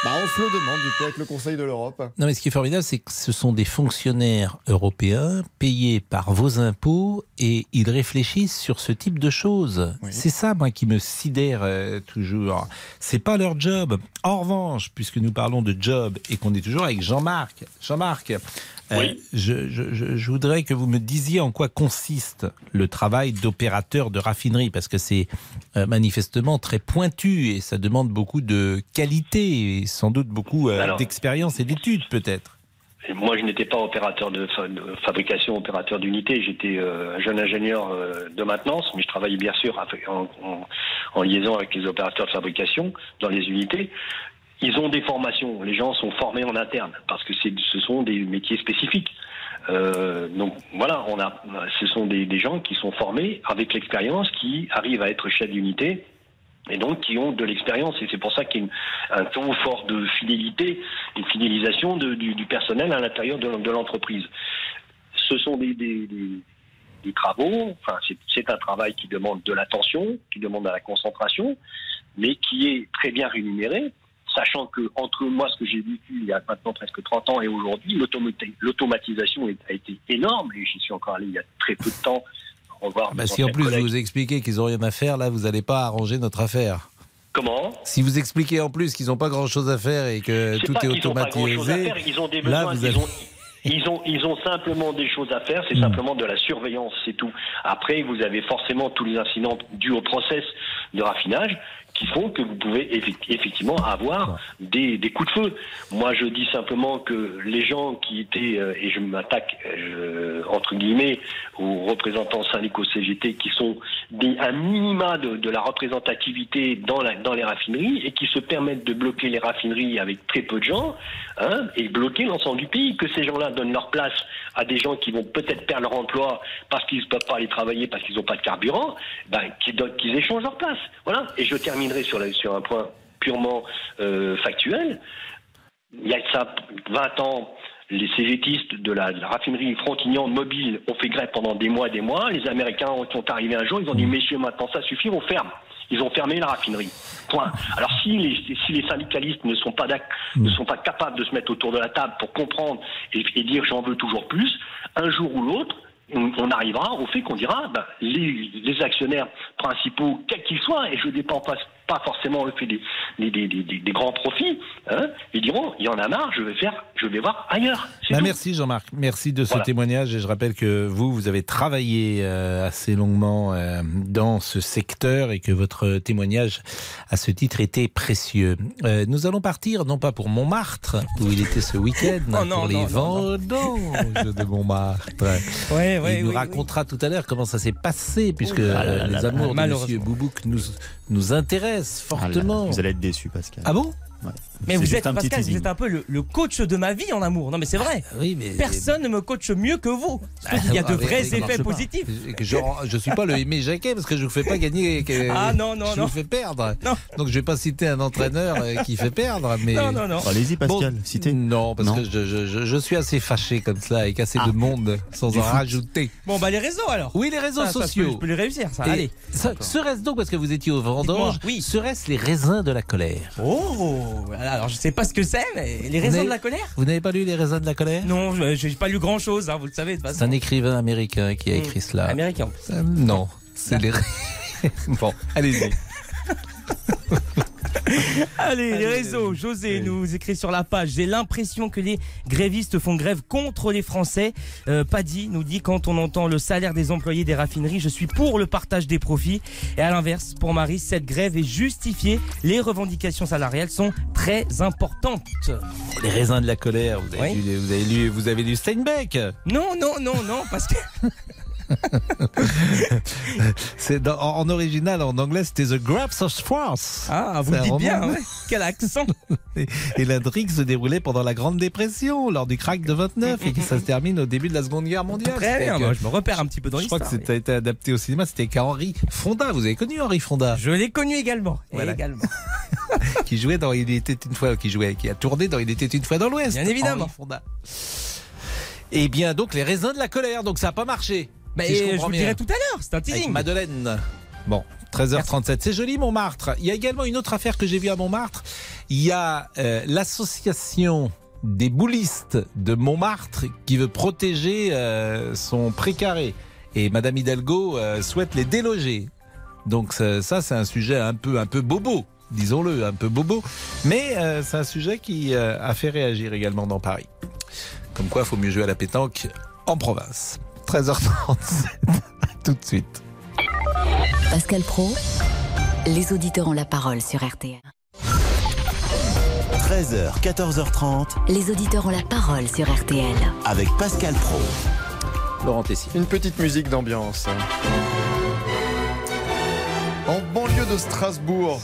bah, On se le demande, du coup, avec le Conseil de l'Europe. Non, mais ce qui est formidable, c'est que ce sont des fonctionnaires européens payés par vos impôts et ils réfléchissent sur ce type de choses. C'est ça, moi, qui me sidère euh, toujours. C'est pas leur job. En revanche, puisque nous parlons de job et qu'on est toujours avec Jean-Marc, Jean-Marc, euh, je, je- je- je voudrais que vous me disiez en quoi consiste le travail d'opérateur de raffinerie, parce que c'est euh, manifestement très pointu et ça demande beaucoup de qualité et sans doute beaucoup euh, d'expérience et d'études peut-être. Moi, je n'étais pas opérateur de, fa- de fabrication, opérateur d'unité. J'étais euh, un jeune ingénieur euh, de maintenance, mais je travaillais bien sûr avec- en, en- en liaison avec les opérateurs de fabrication dans les unités. Ils ont des formations. Les gens sont formés en interne parce que ce sont des métiers spécifiques. Euh, donc voilà, on a, ce sont des, gens qui sont formés avec l'expérience, qui arrivent à être chefs d'unité et donc qui ont de l'expérience. Et c'est pour ça qu'il y a un taux fort de fidélité et fidélisation du, personnel à l'intérieur de, l'entreprise. Ce sont des, des- travaux, enfin, c'est un travail qui demande de l'attention, qui demande de la concentration, mais qui est très bien rémunéré, sachant que entre moi, ce que j'ai vécu il y a maintenant presque 30 ans et aujourd'hui, l'automati- l'automatisation a été énorme, et j'y suis encore allé il y a très peu de temps. Revoir Bah, mes si en plus collègues. vous vous expliquez qu'ils n'ont rien à faire, là vous n'allez pas arranger notre affaire. Comment? Si vous expliquez en plus qu'ils n'ont pas grand chose à faire et que tout est grand-chose automatisé, faire, ils ont des là besoins, vous ils allez... ont- Ils ont, ils ont simplement des choses à faire, c'est simplement de la surveillance, c'est tout. Après, vous avez forcément tous les incidents dus au process de raffinage qui font que vous pouvez effect- effectivement avoir des, des coups de feu. Moi, je dis simplement que les gens qui étaient, euh, et je m'attaque euh, entre guillemets aux représentants syndicaux CGT, qui sont des, un minima de, de la représentativité dans, la, dans les raffineries et qui se permettent de bloquer les raffineries avec très peu de gens hein, et bloquer l'ensemble du pays, que ces gens-là donnent leur place à des gens qui vont peut-être perdre leur emploi parce qu'ils ne peuvent pas aller travailler parce qu'ils n'ont pas de carburant, ben, qu'ils échangent leur place. Voilà. Et je terminerai sur, la- sur un point purement euh, factuel. Il y a ça 20 ans, les CGTistes de la, de la raffinerie Frontignan mobile ont fait grève pendant des mois et des mois. Les Américains ont- sont arrivés un jour, ils ont dit messieurs, maintenant ça suffit, on ferme. Ils ont fermé la raffinerie. Point. Alors si les, si les syndicalistes ne sont pas d'ac- ne sont pas capables de se mettre autour de la table pour comprendre et, et dire j'en veux toujours plus, un jour ou l'autre, on, on arrivera au fait qu'on dira ben, les, les actionnaires principaux, quels qu'ils soient, et je ne dépends pas, pas forcément le fait des, des, des, des- des grands profits, hein, ils diront il y en a marre, je vais faire, je vais voir ailleurs. Bah, merci Jean-Marc, merci de ce Voilà. témoignage et je rappelle que vous, vous avez travaillé euh, assez longuement euh, dans ce secteur et que votre témoignage à ce titre était précieux. Euh, nous allons partir non pas pour Montmartre où il était ce week-end Oh non, pour les non, non, vendanges de Montmartre. Ouais, ouais, il nous oui, racontera tout à l'heure comment ça s'est passé puisque Ouh là là les là là. amours de. Monsieur Boubouk nous nous intéressent fortement. Vous allez être déçu, Pascal. Ah bon? Ouais. Mais vous êtes, Pascal, vous êtes un peu le, le coach de ma vie en amour. Non, mais c'est vrai. Oui, mais Personne ne me coach mieux que vous. Surtout qu'il y a de Ah, vrais effets positifs. Je, je suis pas le Aimé Jacquet parce que je vous fais pas gagner. que- Ah, non, non, je non. vous fais perdre. Non. Donc je vais pas citer un entraîneur euh, qui fait perdre, mais. Non, non, non. Allez-y, Pascal, Bon, citez. Non, parce Non. que je, je- je- je suis assez fâché comme ça avec assez Ah. de monde sans en rajouter. Bon, bah les réseaux alors. Oui, les réseaux sociaux. je peux les réussir, ça. Et Allez. Serait-ce donc, parce que vous étiez au vendange, serait-ce les raisins de la colère? Oh voilà, Alors, je sais pas ce que c'est, mais les raisons de la colère Vous n'avez pas lu les raisins de la colère? Non, je- j'ai pas lu grand chose, vous le savez. C'est un écrivain américain qui a écrit cela. Américain. Euh, Non, c'est les. bon, allez-y. Allez, les réseaux. José nous écrit sur la page. J'ai l'impression que les grévistes font grève contre les Français. Euh, Paddy nous dit quand on entend le salaire des employés des raffineries, je suis pour le partage des profits. Et à l'inverse, pour Marie, cette grève est justifiée. Les revendications salariales sont très importantes. Les raisins de la colère, vous avez, Oui. lu, vous avez lu, vous avez lu Steinbeck Non, non, non, non, parce que C'est en, original, en anglais, c'était The Grapes of France. ah, vous le dites bien. ouais. Quel accent Et, et l'intrigue se déroulait pendant la Grande Dépression, lors du crack de 29, et ça se termine au début de la Seconde Guerre mondiale. Très bien. moi, je me repère un petit peu dans je crois l'histoire. que c'était été adapté au cinéma, c'était avec Henri Fonda. Vous avez connu Henri Fonda, Je l'ai connu également. Voilà. également. qui jouait dans Il était une fois, qui jouait, qui a tourné dans Il était une fois dans l'Ouest. Bien évidemment. Henri Fonda. Eh bien, donc les raisins de la colère, donc ça n'a pas marché. Bah, si je vous le bien. dirai tout à l'heure. C'est un Avec teasing. Madeleine. Bon, 13h37, c'est joli Montmartre. Il y a également une autre affaire que j'ai vue à Montmartre. Il y a euh, l'association des boulistes de Montmartre qui veut protéger euh, son précaré. Et Madame Hidalgo euh, souhaite les déloger. Donc ça, ça, c'est un sujet un peu, un peu bobo, disons-le, un peu bobo. Mais euh, c'est un sujet qui euh, a fait réagir également dans Paris. Comme quoi, il faut mieux jouer à la pétanque en province. 13h37, à tout de suite. Pascal Pro, les auditeurs ont la parole sur RTL. 13h, 14h30 Les auditeurs ont la parole sur RTL. avec Pascal Pro. Laurent Tessier. Une petite musique d'ambiance. En banlieue de Strasbourg.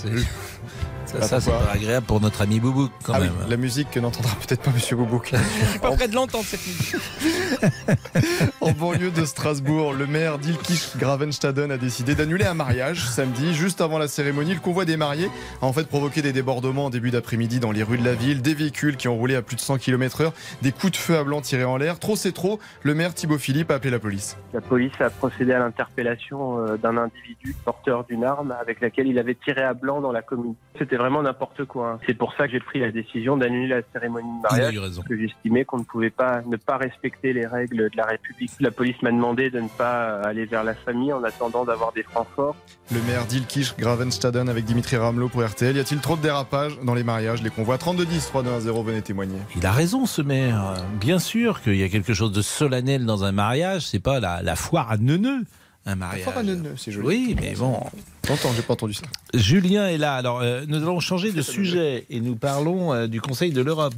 Ça, ça, c'est pas agréable pour notre ami Boubou quand Ah oui, même. la musique que n'entendra peut-être pas Monsieur Boubouk. Je suis pas prêt de l'entendre cette musique. En banlieue de Strasbourg, le maire d'Ilkirch Gravenstaden a décidé d'annuler un mariage samedi, juste avant la cérémonie. Le convoi des mariés a en fait provoqué des débordements en début d'après-midi dans les rues de la ville, des véhicules qui ont roulé à plus de 100 km/h, des coups de feu à blanc tirés en l'air. Trop c'est trop, le maire Thibaut Philippe a appelé la police. La police a procédé à l'interpellation euh, d'un individu porteur d'une arme avec laquelle il avait tiré à blanc dans la commune. C'était vraiment n'importe quoi. C'est pour ça que j'ai pris la décision d'annuler la cérémonie de Il a mariage. eu raison. Parce que j'estimais qu'on ne pouvait pas ne pas respecter les règles de la République. La police m'a demandé de ne pas aller vers la famille en attendant d'avoir des francs forts. Le maire d'Ilkish Gravenstaden avec Dimitri Ramelot pour RTL. Y a-t-il trop de dérapages dans les mariages, les convois 3210 3210, venez témoigner. Il a raison, ce maire. Bien sûr qu'il y a quelque chose de solennel dans un mariage. C'est pas la, la foire à neuneux, un mariage. neuneux, c'est joli. Oui, mais bon. T'entends, j'ai pas entendu ça. Julien est là. Alors, euh, nous allons changer de sujet et nous parlons euh, du Conseil de l'Europe,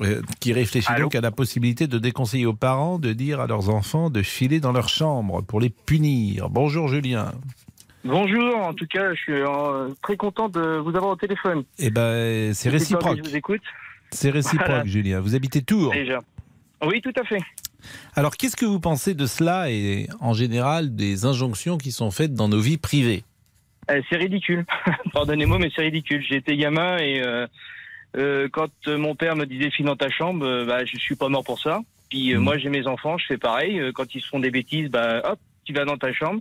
euh, qui réfléchit donc à la possibilité de déconseiller aux parents de dire à leurs enfants de filer dans leur chambre pour les punir. Bonjour Julien. Bonjour, en tout cas, je suis euh, très content de vous avoir au téléphone. Eh ben, c'est réciproque. Je vous écoute. C'est réciproque, Voilà. Julien. Vous habitez Tours. Déjà. Oui, tout à fait. Alors, qu'est-ce que vous pensez de cela et en général des injonctions qui sont faites dans nos vies privées? Euh, c'est ridicule. Pardonnez-moi, mais c'est ridicule. Été gamin et euh, euh, quand mon père me disait file dans ta chambre, bah, je suis pas mort pour ça. Puis euh, moi, j'ai mes enfants, je fais pareil. Quand ils se font des bêtises, bah hop, tu vas dans ta chambre.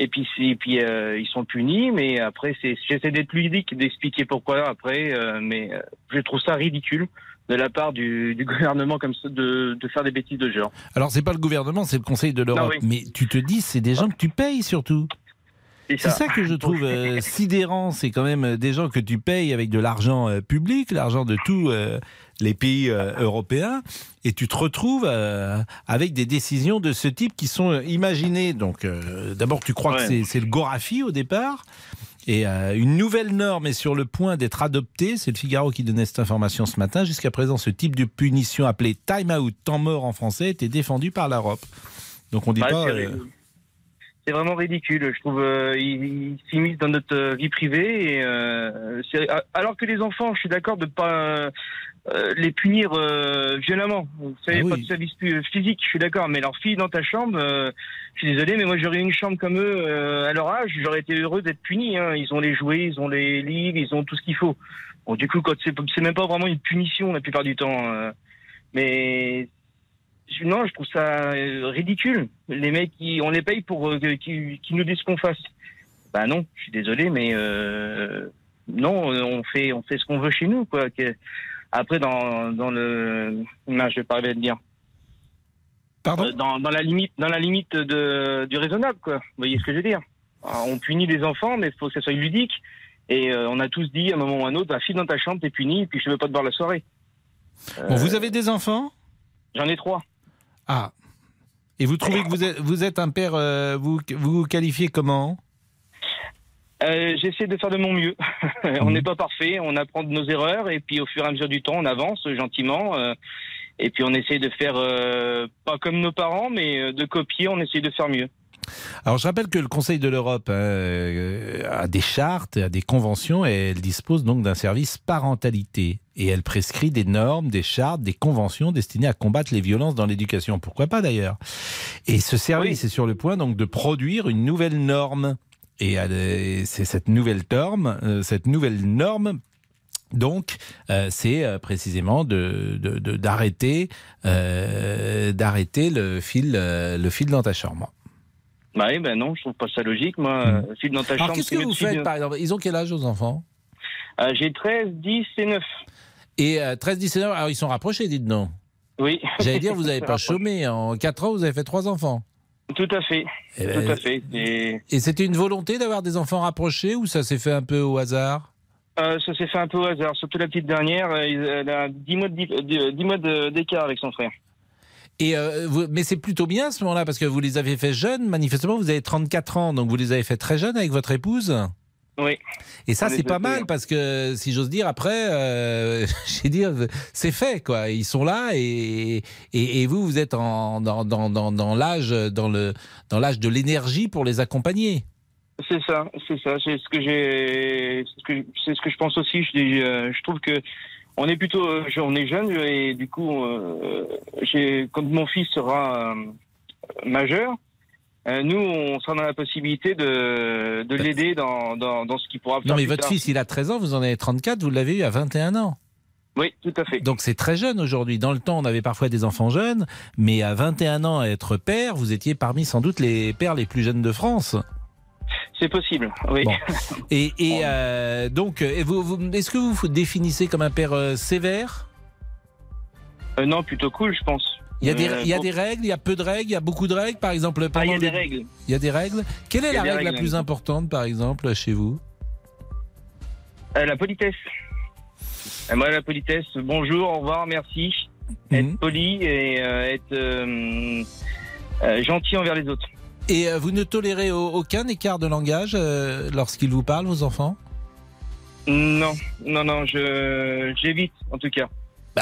Et puis, c'est- et puis euh, ils sont punis, mais après, c'est, j'essaie d'être ludique, d'expliquer pourquoi après, euh, mais euh, je trouve ça ridicule de la part du, du gouvernement comme ça de, de faire des bêtises de genre. Alors, c'est pas le gouvernement, c'est le Conseil de l'Europe. Oui. Mais tu te dis, c'est des gens que tu payes surtout. C'est ça. ça. que je trouve euh, sidérant, c'est quand même euh, des gens que tu payes avec de l'argent euh, public, l'argent de tous euh, les pays européens, et tu te retrouves avec des décisions de ce type qui sont imaginées. Donc, d'abord, tu crois que Ouais. c'est le Gorafi au départ, et euh, une nouvelle norme est sur le point d'être adoptée. C'est le Figaro qui donnait cette information ce matin. Jusqu'à présent, ce type de punition appelé time out, temps mort en français, était défendu par l'Europe. Donc, on dit pas. c'est euh. C'est vraiment ridicule. Je trouve euh, ils s'immiscent dans notre euh, vie privée. Et, alors que les enfants, je suis d'accord de pas euh, les punir euh, violemment. Vous savez, Ah oui. pas de service physique, je suis d'accord. Mais leur fille dans ta chambre, euh, je suis désolé, mais moi j'aurais eu une chambre comme eux euh, à leur âge, j'aurais été heureux d'être puni. hein. Ils ont les jouets, ils ont les livres, ils ont tout ce qu'il faut. Bon, du coup, quand c'est c'est même pas vraiment une punition la plupart du temps. euh, mais non, je trouve ça ridicule. Les mecs, ils- on les paye pour euh, qu'ils qu'ils nous disent ce qu'on fasse. Bah non, je suis désolé, mais euh, non, on fait, on fait ce qu'on veut chez nous, quoi. Que- Après, dans, dans le, non, je vais pas arriver à le dire. Pardon Euh, dans, dans la limite, dans la limite de, du raisonnable, quoi. Vous voyez ce que je veux dire? Alors, On punit les enfants, mais il faut que ça soit ludique. Et euh, on a tous dit à un moment ou à un autre, bah, file dans ta chambre, t'es puni, et puis je veux pas te voir la soirée. Bon, vous avez des enfants? J'en ai trois. Ah. Et vous trouvez que vous êtes, vous êtes un père, euh, vous vous vous qualifiez comment? Euh, J'essaie de faire de mon mieux. on n'est pas parfait, on apprend de nos erreurs et puis au fur et à mesure du temps, on avance gentiment. euh, et puis on essaie de faire euh, pas comme nos parents, mais de copier. On essaie de faire mieux. Alors je rappelle que le Conseil de l'Europe hein, a des chartes, a des conventions et elle dispose donc d'un service parentalité. Et elle prescrit des normes, des chartes, des conventions destinées à combattre les violences dans l'éducation. Pourquoi pas d'ailleurs? Et ce service est sur le point donc de produire une nouvelle norme. Et elle- c'est cette nouvelle norme, euh, cette nouvelle norme donc, euh, c'est euh, précisément de de- de- d'arrêter euh, d'arrêter le fil euh, le fil dans ta chambre. Bah oui, ben non, je trouve pas ça logique. Moi, euh, file dans ta. Alors chambre. qu'est-ce que vous de faites par exemple? Ils ont quel âge aux enfants? Euh, J'ai 13, 10 et 9. Et euh, 13, 17 ans, alors ils sont rapprochés, dites donc. Oui. J'allais dire, vous n'avez pas chômé. En 4 ans, vous avez fait 3 enfants. Tout à fait. Eh ben, Tout à fait. Et, Et c'était une volonté d'avoir des enfants rapprochés ou ça s'est fait un peu au hasard? Euh, ça s'est fait un peu au hasard. Surtout la petite dernière, euh, elle a 10 mois de dif- de- 10 mois de- d'écart avec son frère. Et euh, vous- mais c'est plutôt bien à ce moment-là parce que vous les avez fait jeunes. Manifestement, vous avez 34 ans, donc vous les avez fait très jeunes avec votre épouse? Oui. Et ça, c'est pas mal hein. parce que, si j'ose dire, après, euh, j'ai dire, c'est fait, quoi. Ils sont là et, et, et vous, vous êtes en, dans, dans, dans, dans l'âge, dans le, dans l'âge de l'énergie pour les accompagner. C'est ça, c'est ça, c'est ce que j'ai, c'est ce que, c'est ce que je pense aussi. Je, dis, euh, je trouve que on est plutôt, euh, on est jeune et du coup, euh, quand mon fils sera majeur, nous, on sera dans la possibilité de, de l'aider dans, dans, dans ce qu'il pourra faire. Non, mais plus votre tard. fils, il a 13 ans, vous en avez 34, vous l'avez eu à 21 ans. Oui, tout à fait. Donc c'est très jeune aujourd'hui. Dans le temps, on avait parfois des enfants jeunes, mais à 21 ans, à être père, vous étiez parmi sans doute les pères les plus jeunes de France. C'est possible, oui. Bon. Et, et, euh, donc, et vous, vous- est-ce que vous vous définissez comme un père euh, sévère? Euh, non, plutôt cool, je pense. Il y a, des, il y a pour- des règles, il y a peu de règles, il y a beaucoup de règles, par exemple. Ah, il y a des les- règles. Il y a des règles. Quelle est la règle la plus importante, par exemple, chez vous? Euh, la politesse. Euh, moi, la politesse, bonjour, au revoir, merci. Être poli et euh, être euh, gentil envers les autres. Et vous ne tolérez au- aucun écart de langage lorsqu'ils vous parlent, vos enfants? Non, non, non, je j'évite en tout cas.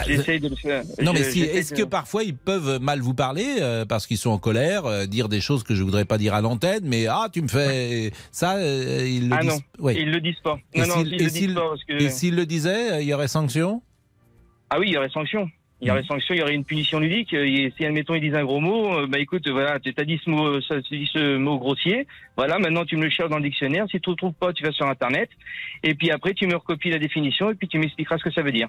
J'essaye de le faire. Bah, Non, mais si, j'essaie est-ce de- que parfois ils peuvent mal vous parler euh, parce qu'ils sont en colère, euh, dire des choses que je voudrais pas dire à l'antenne, mais ah, tu me fais ça, euh, ils le Ah disent. non, Oui. ils le disent pas. Et Non, non, s'ils- le disent s'ils- pas parce que. Et s'ils le disaient, il y aurait sanction? Ah oui, il y aurait sanction. Il y Mm. aurait sanction, il y aurait une punition ludique. Et si, admettons, ils disent un gros mot, bah écoute, voilà, tu as dit ce mot, ça, dis ce mot grossier. Voilà, maintenant tu me le cherches dans le dictionnaire. Si tu ne le trouves pas, tu vas sur Internet. Et puis après, tu me recopies la définition et puis tu m'expliqueras ce que ça veut dire.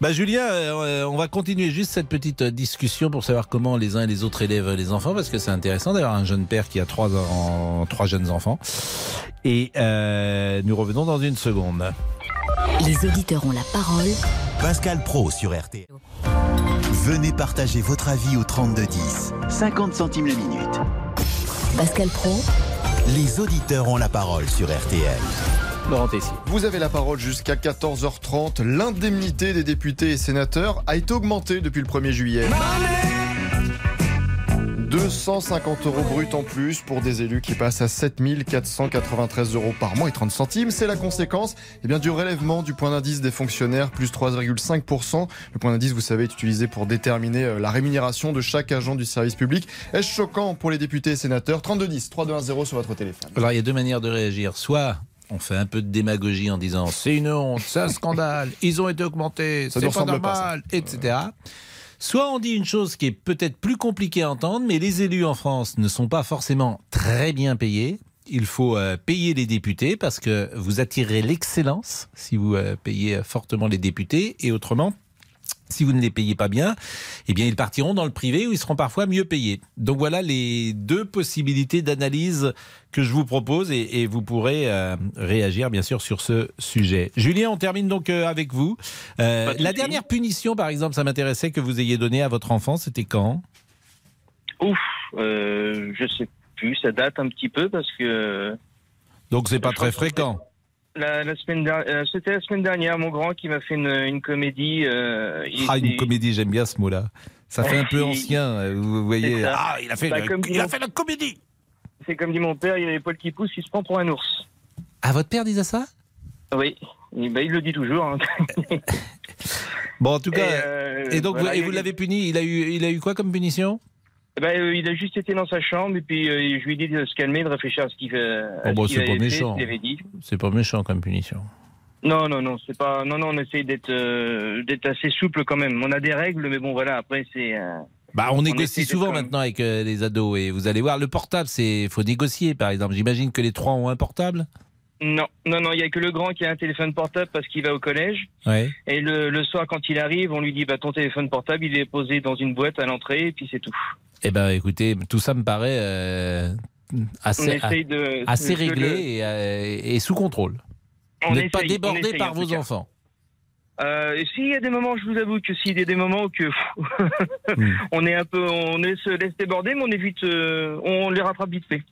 Bah Julien, euh, on va continuer juste cette petite euh, discussion pour savoir comment les uns et les autres élèvent les enfants, parce que c'est intéressant d'avoir un jeune père qui a trois, en- trois jeunes enfants. Et euh, nous revenons dans une seconde. Les auditeurs ont la parole. Pascal Pro sur RTL. Venez partager votre avis au 3210. 50 centimes la minute. Pascal Pro, Les auditeurs ont la parole sur RTL. Laurent Tessier. Vous avez la parole jusqu'à 14h30. L'indemnité des députés et sénateurs a été augmentée depuis le 1er juillet. 250 euros brut en plus pour des élus qui passent à 7493 euros par mois et 30 centimes. C'est la conséquence eh bien, du relèvement du point d'indice des fonctionnaires, plus 3,5%. Le point d'indice, vous savez, est utilisé pour déterminer euh, la rémunération de chaque agent du service public. Est-ce choquant pour les députés et sénateurs? 3210, 3210 sur votre téléphone. Alors il y a deux manières de réagir. Soit on fait un peu de démagogie en disant c'est une honte, c'est un scandale, ils ont été augmentés, Ça c'est pas ressemble pas, normal, etc. Soit on dit une chose qui est peut-être plus compliquée à entendre, mais les élus en France ne sont pas forcément très bien payés. Il faut euh, payer les députés parce que vous attirerez l'excellence si vous euh, payez fortement les députés et autrement, si vous ne les payez pas bien, eh bien ils partiront dans le privé où ils seront parfois mieux payés. Donc voilà les deux possibilités d'analyse que je vous propose et, et vous pourrez euh, réagir bien sûr sur ce sujet. Julien, on termine donc euh, avec vous. Euh, la dernière punition, par exemple, ça m'intéressait que vous ayez donné à votre enfant, c'était quand? Ouf, euh, je sais plus, ça date un petit peu parce que Donc c'est pas très fréquent. La, la semaine dernière, c'était la semaine dernière, mon grand qui m'a fait une, une comédie. euh, Ah, une comédie, j'aime bien ce mot-là. Ça fait un peu ancien, euh, vous voyez. Ah, il a fait, Bah, le- il a mon- fait la comédie. C'est comme dit mon père, il a les poils qui poussent, il se prend pour un ours. Ah, votre père disait ça? Oui, Et bah, il le dit toujours. hein. Bon, en tout cas. Et, euh, et donc, voilà, vous, et vous l'avez puni. Il a eu, il a eu quoi comme punition? Ben, euh, il a juste été dans sa chambre et puis euh, je lui ai dit de se calmer, de réfléchir à ce qu'il fait. à Oh, bah, qu'il c'est pas méchant. C'est pas méchant comme punition. Non, non, non, c'est pas. Non, non, on essaye d'être euh, d'être assez souple quand même. On a des règles, mais bon, voilà. Après, c'est. euh, Bah, on négocie essaie d'être souvent maintenant avec euh, les ados et vous allez voir, le portable, c'est faut négocier par exemple. J'imagine que les trois ont un portable? Non, non, non, il y a que le grand qui a un téléphone portable parce qu'il va au collège. Ouais. Et le, le soir, quand il arrive, on lui dit bah ton téléphone portable, il est posé dans une boîte à l'entrée et puis c'est tout. Eh ben, écoutez, tout ça me paraît euh, assez, de- réglé le- et, euh, et sous contrôle. On n'êtes pas débordé essaye, par en vos enfants. Euh, s'il y a des moments, je vous avoue que s'il y a des moments que Hmm. on est un peu, on est- se laisse déborder, mais on évite, on les rattrape vite fait.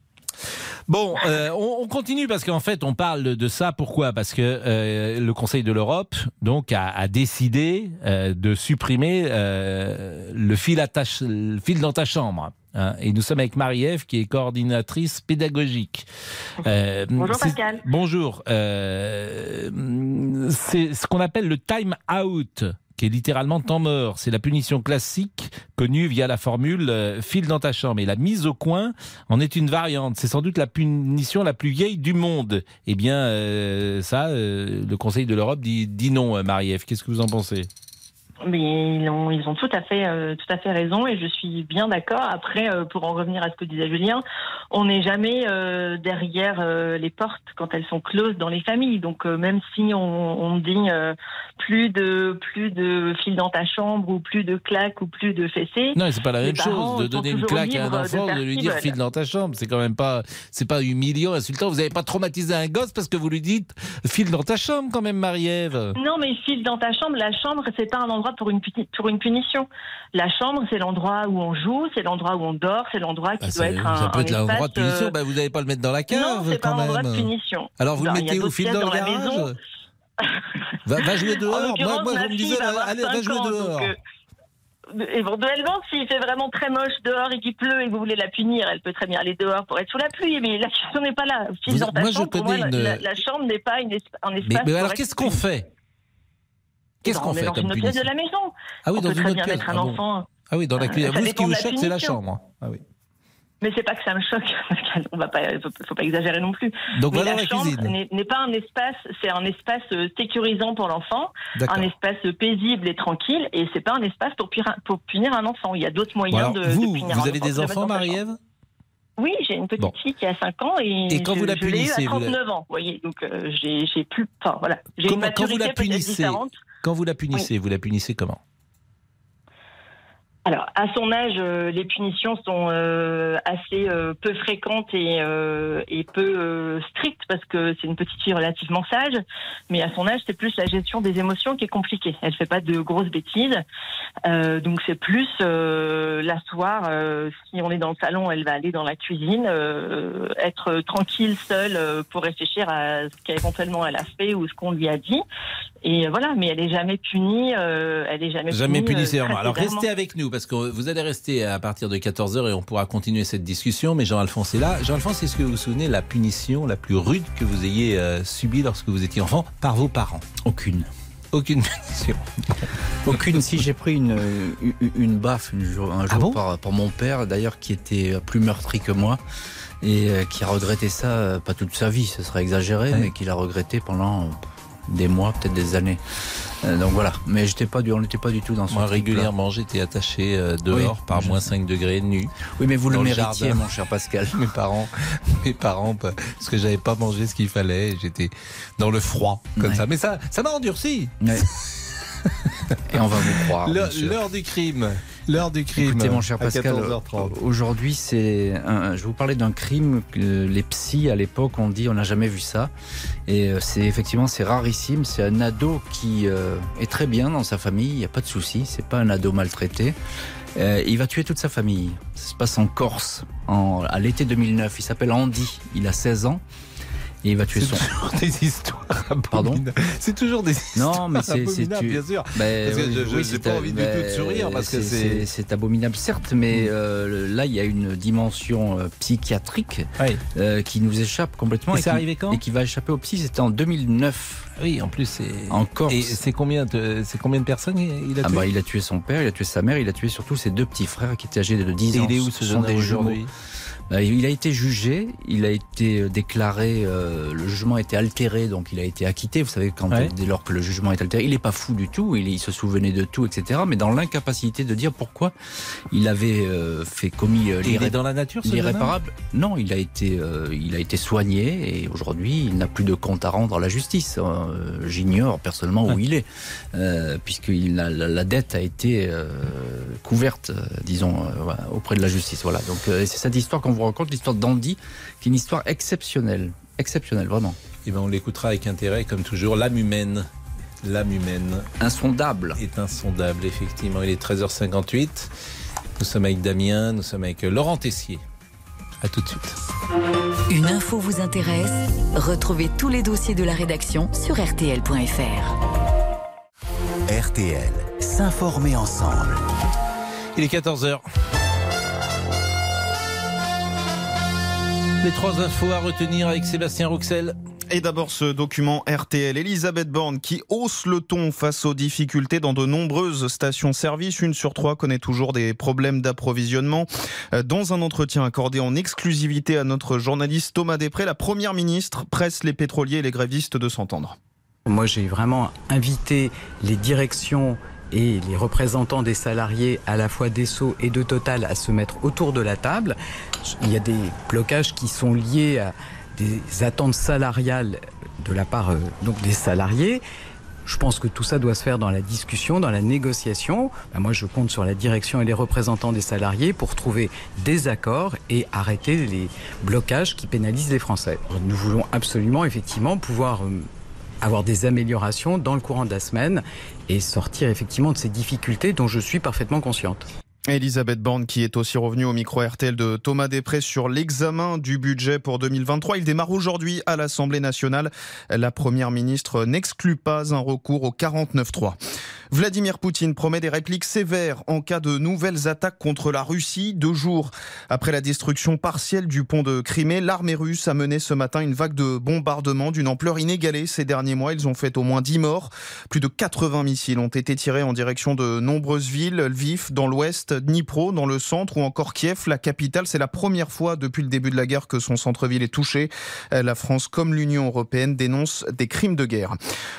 Bon, euh, on, on continue parce qu'en fait, on parle de, ça. Pourquoi? Parce que euh, le Conseil de l'Europe donc a, a décidé euh, de supprimer le fil, attache, le fil dans ta chambre. hein. et nous sommes avec Marie-Ève qui est coordinatrice pédagogique. Bonjour, Pascal. Bonjour. C'est ce qu'on appelle le time out qui est littéralement temps mort. C'est la punition classique connue via la formule euh, file dans ta chambre. Et la mise au coin en est une variante. C'est sans doute la punition la plus vieille du monde. Eh bien, euh, ça, euh, le Conseil de l'Europe dit, dit non, euh, Marie-Ève. Qu'est-ce que vous en pensez? Mais ils ont, ils ont tout à fait, euh, tout à fait raison et je suis bien d'accord. Après, euh, pour en revenir à ce que disait Julien, on n'est jamais euh, derrière les portes quand elles sont closes dans les familles. Donc même si on, on dit plus de plus de fil dans ta chambre ou plus de claques ou plus de fessées. Non, c'est pas la même chose de donner une claque à un enfant, de, ce lui dire file dans ta chambre. C'est quand même pas, c'est pas humiliant, insultant. Vous n'avez pas traumatisé un gosse parce que vous lui dites file dans ta chambre quand même, Marie-Ève. Non, mais file dans ta chambre. La chambre, c'est pas un endroit pour une, puni- pour une punition. La chambre, c'est l'endroit où on joue, c'est l'endroit où on dort, c'est l'endroit qui Bah, doit être un, ça peut un être l'endroit de punition. euh, Bah, vous n'allez pas le mettre dans la cave Non, c'est pas un endroit de punition. Alors vous Non, le mettez au fil dans le dans la maison. va, va jouer dehors. Moi, vous me disiez, va allez, va 5 jouer ans, dehors. donc, euh, Éventuellement, s'il fait vraiment très moche dehors et qu'il pleut et que vous voulez la punir, elle peut très bien aller dehors pour être sous la pluie. Mais la question n'est pas là. Vous- dans moi, je chambre, connais moi, une- la, la chambre n'est pas une un espace. Mais, mais alors qu'est-ce qu'on fait? Qu'est-ce qu'on on fait dans comme une punition de la maison. Ah oui, on dans peut une très autre bien pièce. mettre un Ah bon. enfant. Ah oui, dans la cuisine. Vous, ce qui vous de choque, c'est la chambre. Ah oui. Mais c'est pas que ça me choque, qu'on va pas, faut, faut pas exagérer non plus. Donc Mais voilà la la chambre n'est- pas un espace, c'est un espace euh, sécurisant pour l'enfant, un espace paisible et tranquille, et c'est pas un espace pour punir, pour punir un enfant. Il y a d'autres Bon, moyens alors, de, de vous, punir vous un avez enfant des de enfants, Marie-Ève? Oui, j'ai une petite Bon. fille qui a 5 ans et, Et quand je, vous la je l'ai eu punissez, à vous la- 39 ans. Vous voyez, donc euh, j'ai plus, enfin voilà, j'ai une Comment- quand vous maturité la punissez, différente. Quand vous la punissez, vous la punissez comment? Alors, à son âge, euh, les punitions sont euh, assez euh, peu fréquentes et, euh, et peu euh, strictes parce que c'est une petite fille relativement sage. Mais à son âge, c'est plus la gestion des émotions qui est compliquée. Elle fait pas de grosses bêtises, Euh, donc c'est plus euh, l'asseoir. euh, si on est dans le salon, elle va aller dans la cuisine, euh, être tranquille seule euh, pour réfléchir à ce qu'éventuellement elle a fait ou ce qu'on lui a dit. Et voilà, mais elle est jamais punie. euh, elle est jamais Jamais punie, puni sévèrement. Alors restez avec nous parce que vous allez rester à partir de 14h et on pourra continuer cette discussion. Mais Jean-Alphonse est là. Jean-Alphonse, est-ce que vous vous souvenez de la punition la plus rude que vous ayez euh, subie lorsque vous étiez enfant par vos parents? Aucune. Aucune punition. Aucune. Si j'ai pris une, une, une baffe une jour- un jour par, par mon père, d'ailleurs, qui était plus meurtri que moi et euh, qui a regretté ça, euh, pas toute sa vie, ce serait exagéré, mais qu'il a regretté pendant des mois, peut-être des années. Euh, donc voilà. Mais j'étais pas du, on n'était pas du tout dans ce Moi, régulièrement, j'étais attaché euh, dehors Oui, par moins 5 degrés nu. Oui, mais vous le méritiez, mon cher Pascal. mes parents, mes parents, pa- parce que j'avais pas mangé ce qu'il fallait. J'étais dans le froid, comme Ouais. ça. Mais ça, ça m'a endurci. Ouais. Et on va vous croire. L'heure du crime. L'heure du crime. Écoutez, mon cher Pascal, 14h30. aujourd'hui, c'est, un- je vais vous parler d'un crime que les psys à l'époque ont dit, on n'a jamais vu ça. Et euh, c'est effectivement, c'est rarissime. C'est un ado qui euh, est très bien dans sa famille, il n'y a pas de souci. C'est pas un ado maltraité. Euh, il va tuer toute sa famille. Ça se passe en Corse, en, à l'été 2009. Il s'appelle Andy. Il a 16 ans. Et il va tuer son. toujours des histoires Pardon. C'est toujours des histoires Non, mais c'est c'est tu- bien sûr. Ben, Parce que oui, je- oui, c'est pas envie du tout de sourire parce que c'est- c'est abominable certes, mais euh, là il y a une dimension euh, psychiatrique euh, qui nous échappe complètement Et c'est qui, arrivé quand et qui va échapper au psy. C'était en 2009. Oui, en plus c'est en Corse. Et c'est combien de c'est combien de personnes il a Ah tué bah, il a tué son père, il a tué sa mère, il a tué surtout ses deux petits frères qui étaient âgés de 10 Et ans. il est où, ce sont des aujourd'hui? Bah, Il a été jugé, il a été euh, déclaré, euh, le jugement a été altéré, donc il a été acquitté. Vous savez, quand Ouais. dès lors que le jugement est altéré, il n'est pas fou du tout, il, il se souvenait de tout, etc. Mais dans l'incapacité de dire pourquoi il avait euh, fait commis euh, il est dans la nature, l'irréparable. Non, il a été, euh, il a été soigné et aujourd'hui il n'a plus de compte à rendre à la justice. J'ignore personnellement où il est, euh, puisque la, la dette a été euh, couverte, disons, auprès de la justice. Voilà. Donc euh, c'est cette histoire qu'on vous raconte, l'histoire d'Andy, qui est une histoire exceptionnelle, exceptionnelle vraiment. Eh ben, on l'écoutera avec intérêt, comme toujours. L'âme humaine. L'âme humaine. Insondable. Est insondable, effectivement. Il est 13h58. Nous sommes avec Damien, nous sommes avec Laurent Tessier. À tout de suite. Une info vous intéresse? Retrouvez tous les dossiers de la rédaction sur rtl.fr. RTL, s'informer ensemble. Il est 14h. Les trois infos à retenir avec Sébastien Rouxel. Et d'abord ce document RTL, Elisabeth Borne qui hausse le ton face aux difficultés dans de nombreuses stations-service. Une sur trois connaît toujours des problèmes d'approvisionnement. Euh, Dans un entretien accordé en exclusivité à notre journaliste Thomas Després, la première ministre presse les pétroliers et les grévistes de s'entendre. Moi, j'ai vraiment invité les directions et les représentants des salariés à la fois d'ESSO et de Total à se mettre autour de la table. Il y a des blocages qui sont liés à des attentes salariales de la part euh, donc des salariés. Je pense que tout ça doit se faire dans la discussion, dans la négociation. Ben, moi, je compte sur la direction et les représentants des salariés pour trouver des accords et arrêter les blocages qui pénalisent les Français. Nous voulons absolument, effectivement, pouvoir euh, avoir des améliorations dans le courant de la semaine et sortir effectivement de ces difficultés dont je suis parfaitement consciente. Elisabeth Borne qui est aussi revenue au micro RTL de Thomas Després sur l'examen du budget pour 2023. Il démarre aujourd'hui à l'Assemblée nationale. La première ministre n'exclut pas un recours au 49-3. Vladimir Poutine promet des répliques sévères en cas de nouvelles attaques contre la Russie. Deux jours après la destruction partielle du pont de Crimée, l'armée russe a mené ce matin une vague de bombardements d'une ampleur inégalée ces derniers mois. Ils ont fait au moins 10 morts. Plus de 80 missiles ont été tirés en direction de nombreuses villes. Lviv dans l'ouest, Dnipro dans le centre ou encore Kiev, la capitale. C'est la première fois depuis le début de la guerre que son centre-ville est touché. La France comme l'Union européenne dénoncent des crimes de guerre.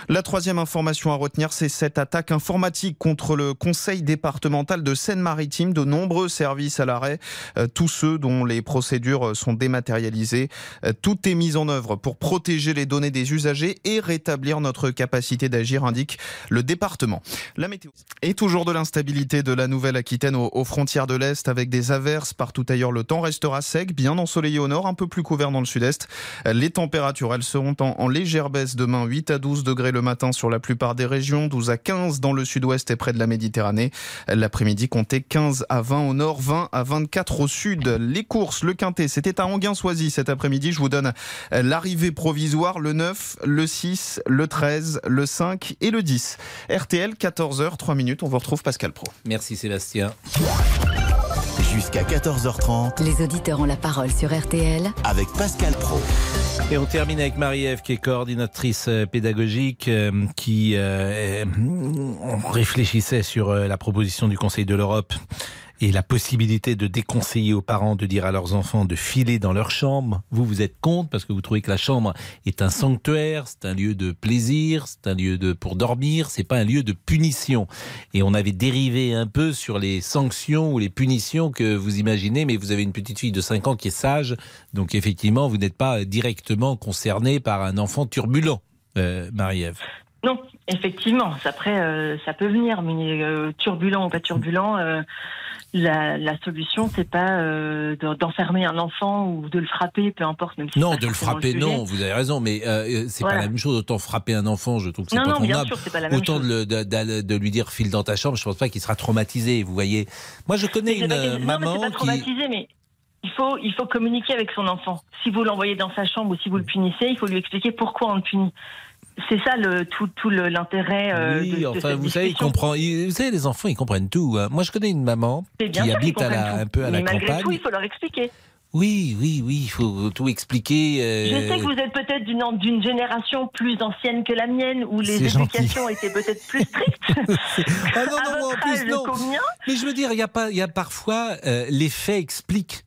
La troisième information à retenir, c'est cette attaque informatique contre le conseil départemental de Seine-Maritime. De nombreux services à l'arrêt, euh, tous ceux dont les procédures sont dématérialisées. Euh, tout est mis en œuvre pour protéger les données des usagers et rétablir notre capacité d'agir, indique le département. La météo. Et toujours de l'instabilité de la Nouvelle-Aquitaine aux, frontières de l'Est avec des averses partout ailleurs. Le temps restera sec, bien ensoleillé au nord, un peu plus couvert dans le sud-est. Les températures, elles seront en, en légère baisse demain, 8 à 12 degrés le matin sur la plupart des régions, 12 à 15 dans le sud-ouest et près de la Méditerranée. L'après-midi comptait 15 à 20 au nord, 20 à 24 au sud. Les courses, le quintet, c'était à Anguin-Soisy cet après-midi. Je vous donne l'arrivée provisoire, le 9, le 6, le 13, le 5 et le 10. RTL, 14h, 3 minutes. On vous retrouve Pascal Pro. Merci Sébastien. Jusqu'à 14h30. Les auditeurs ont la parole sur RTL avec Pascal Pro. Et on termine avec Marie-Ève qui est coordinatrice euh, pédagogique euh, qui euh, réfléchissait sur la proposition du Conseil de l'Europe et la possibilité de déconseiller aux parents de dire à leurs enfants de filer dans leur chambre. Vous, vous êtes contre parce que vous trouvez que la chambre est un sanctuaire, c'est un lieu de plaisir, c'est un lieu de pour dormir, c'est pas un lieu de punition. Et on avait dérivé un peu sur les sanctions ou les punitions que vous imaginez, mais vous avez une petite fille de 5 ans qui est sage, donc effectivement, vous n'êtes pas directement concerné par un enfant turbulent, euh, Marie-Ève. Non, effectivement. Après, euh, ça peut venir, mais euh, turbulent ou pas turbulent, la, la, solution, c'est pas euh, d'enfermer un enfant ou de le frapper, peu importe. Même si non, de le frapper, le non, vous avez raison, mais euh, c'est voilà. pas la même chose. Autant frapper un enfant, je trouve que c'est pas non, convenable. Sûr, pas la même Autant chose. de, de, de, de, lui dire file dans ta chambre, je pense pas qu'il sera traumatisé. Vous voyez, moi je connais une pas, maman non, pas traumatisé, qui. Mais... Il faut, il faut communiquer avec son enfant. Si vous l'envoyez dans sa chambre ou si vous le punissez, il faut lui expliquer pourquoi on le punit c'est ça le tout, tout l'intérêt. Euh, oui, de, enfin, de vous savez, il comprend. Vous savez, les enfants, ils comprennent tout. Moi, je connais une maman qui habite à la, un peu à Mais la malgré campagne. Tout, il faut leur expliquer. Oui, oui, oui, il faut tout expliquer. Euh... Je sais que vous êtes peut-être d'une génération plus ancienne que la mienne, où les éducations étaient peut-être plus strictes. ah non, non, en plus, non. Mais je veux dire, il y a pas, y a parfois euh, les faits expliquent.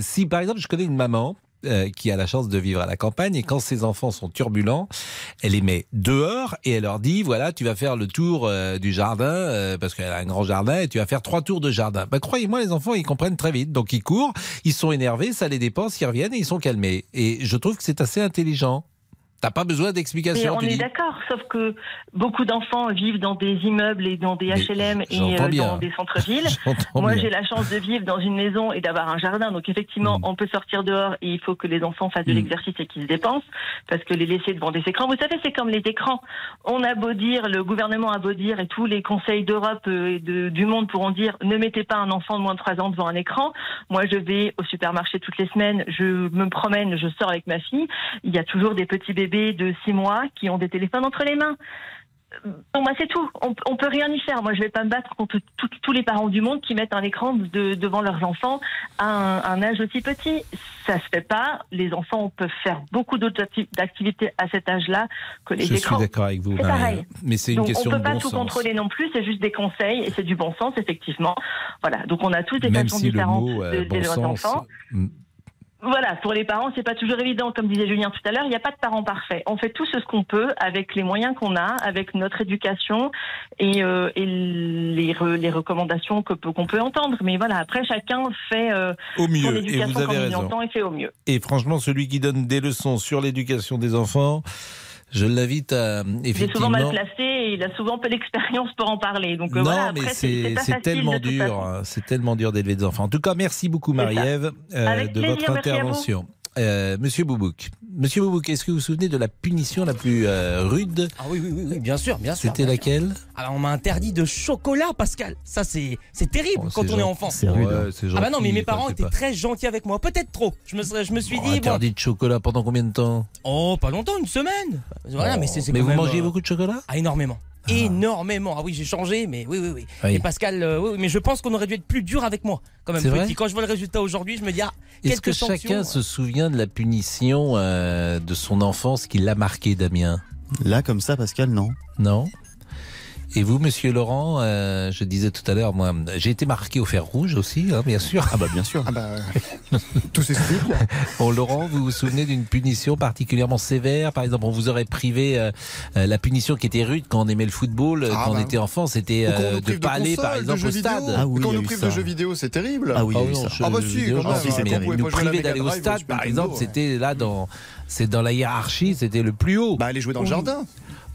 Si par exemple, je connais une maman euh, qui a la chance de vivre à la campagne et quand ses enfants sont turbulents, elle les met dehors et elle leur dit voilà tu vas faire le tour euh, du jardin euh, parce qu'elle a un grand jardin et tu vas faire trois tours de jardin. Ben, croyez-moi les enfants ils comprennent très vite donc ils courent, ils sont énervés, ça les dépense, ils reviennent et ils sont calmés et je trouve que c'est assez intelligent. T'as pas besoin d'explications. On est d'accord, sauf que beaucoup d'enfants vivent dans des immeubles et dans des HLM et euh, dans des centres-villes. Moi, j'ai la chance de vivre dans une maison et d'avoir un jardin, donc effectivement, mmh. on peut sortir dehors et il faut que les enfants fassent de l'exercice et qu'ils se dépensent, parce que les laisser devant des écrans, vous savez, c'est comme les écrans. On a beau dire, le gouvernement a beau dire, et tous les conseils d'Europe et de, du monde pourront dire, ne mettez pas un enfant de moins de 3 ans devant un écran. Moi, je vais au supermarché toutes les semaines, je me promène, je sors avec ma fille. Il y a toujours des petits bébés de 6 mois qui ont des téléphones entre les mains. Bon, moi, c'est tout. On, on, peut rien y faire. Moi, je vais pas me battre contre tout, tous les parents du monde qui mettent un écran de, devant leurs enfants à un, un, âge aussi petit. Ça se fait pas. Les enfants peuvent faire beaucoup d'autres activités à cet âge-là que les je écrans. Je suis d'accord avec vous. C'est pareil. Mais c'est une Donc, question on peut de pas bon tout sens. contrôler non plus. C'est juste des conseils et c'est du bon sens, effectivement. Voilà. Donc, on a tous des Même façons si différentes le mot, euh, de, bon de sens, enfants. Voilà, pour les parents, c'est pas toujours évident. Comme disait Julien tout à l'heure, il n'y a pas de parents parfaits. On fait tout ce qu'on peut avec les moyens qu'on a, avec notre éducation et, euh, et les, re- les recommandations que peut- qu'on peut entendre. Mais voilà, après, chacun fait euh, Au mieux, son et éducation vous avez comme il raison. entend et fait au mieux. Et franchement, celui qui donne des leçons sur l'éducation des enfants, je l'invite à Il est souvent effectivement. mal placé et il a souvent peu d'expérience pour en parler. Donc euh, Non, voilà, mais c'est tellement dur, hein, c'est tellement dur d'élever des enfants. En tout cas, merci beaucoup. Marie-Ève euh, de plaisir, votre intervention. Euh, Monsieur Boubouk, Monsieur Boubouk, est-ce que vous vous souvenez de la punition la plus euh, rude? Ah oui, oui, oui, oui, bien sûr, bien sûr. C'était laquelle? Alors on m'a interdit de chocolat, Pascal. Ça c'est c'est terrible quand Oh, c'est on est gentil. enfant. C'est rude, Ouais, hein. c'est Ah bah non, mais gentil, mes parents étaient pas- très gentils avec moi. Peut-être trop. Je me serais- je me suis Oh, dit bon. Interdit de chocolat pendant combien de temps? Oh, pas longtemps, une semaine. Voilà, Oh. mais c'est c'est Mais quand vous même, mangiez euh, beaucoup de chocolat? Ah, énormément. Énormément. Ah oui, j'ai changé, mais oui, oui, oui. Oui. Et Pascal, euh, oui, mais je pense qu'on aurait dû être plus dur avec moi, quand même. Petit. Quand je vois le résultat aujourd'hui, je me dis, ah, Est-ce que sanctions. chacun se souvient de la punition euh, de son enfance qui l'a marqué, Damien? Là, comme ça, Pascal, non. Non? Et vous, Monsieur Laurent, euh, je disais tout à l'heure, moi, j'ai été marqué au fer rouge aussi, hein, bien sûr. Ah bah bien sûr. Ah bah, tout s'explique. Bon, Laurent, vous vous souvenez d'une punition particulièrement sévère? Par exemple, on vous aurait privé euh, euh, la punition qui était rude quand on aimait le football, euh, Ah quand on bah. était enfant, c'était on euh, de pas aller, par exemple, jeux au vidéo. stade. Ah oui, quand on nous prive ça. de jeux vidéo, c'est terrible. Ah oui, il y a eu non, Ah bah si, vidéo, quand même, quand mais on nous priver d'aller au stade, par exemple, c'était là dans, c'est dans la hiérarchie, c'était le plus haut. Bah aller jouer dans le jardin.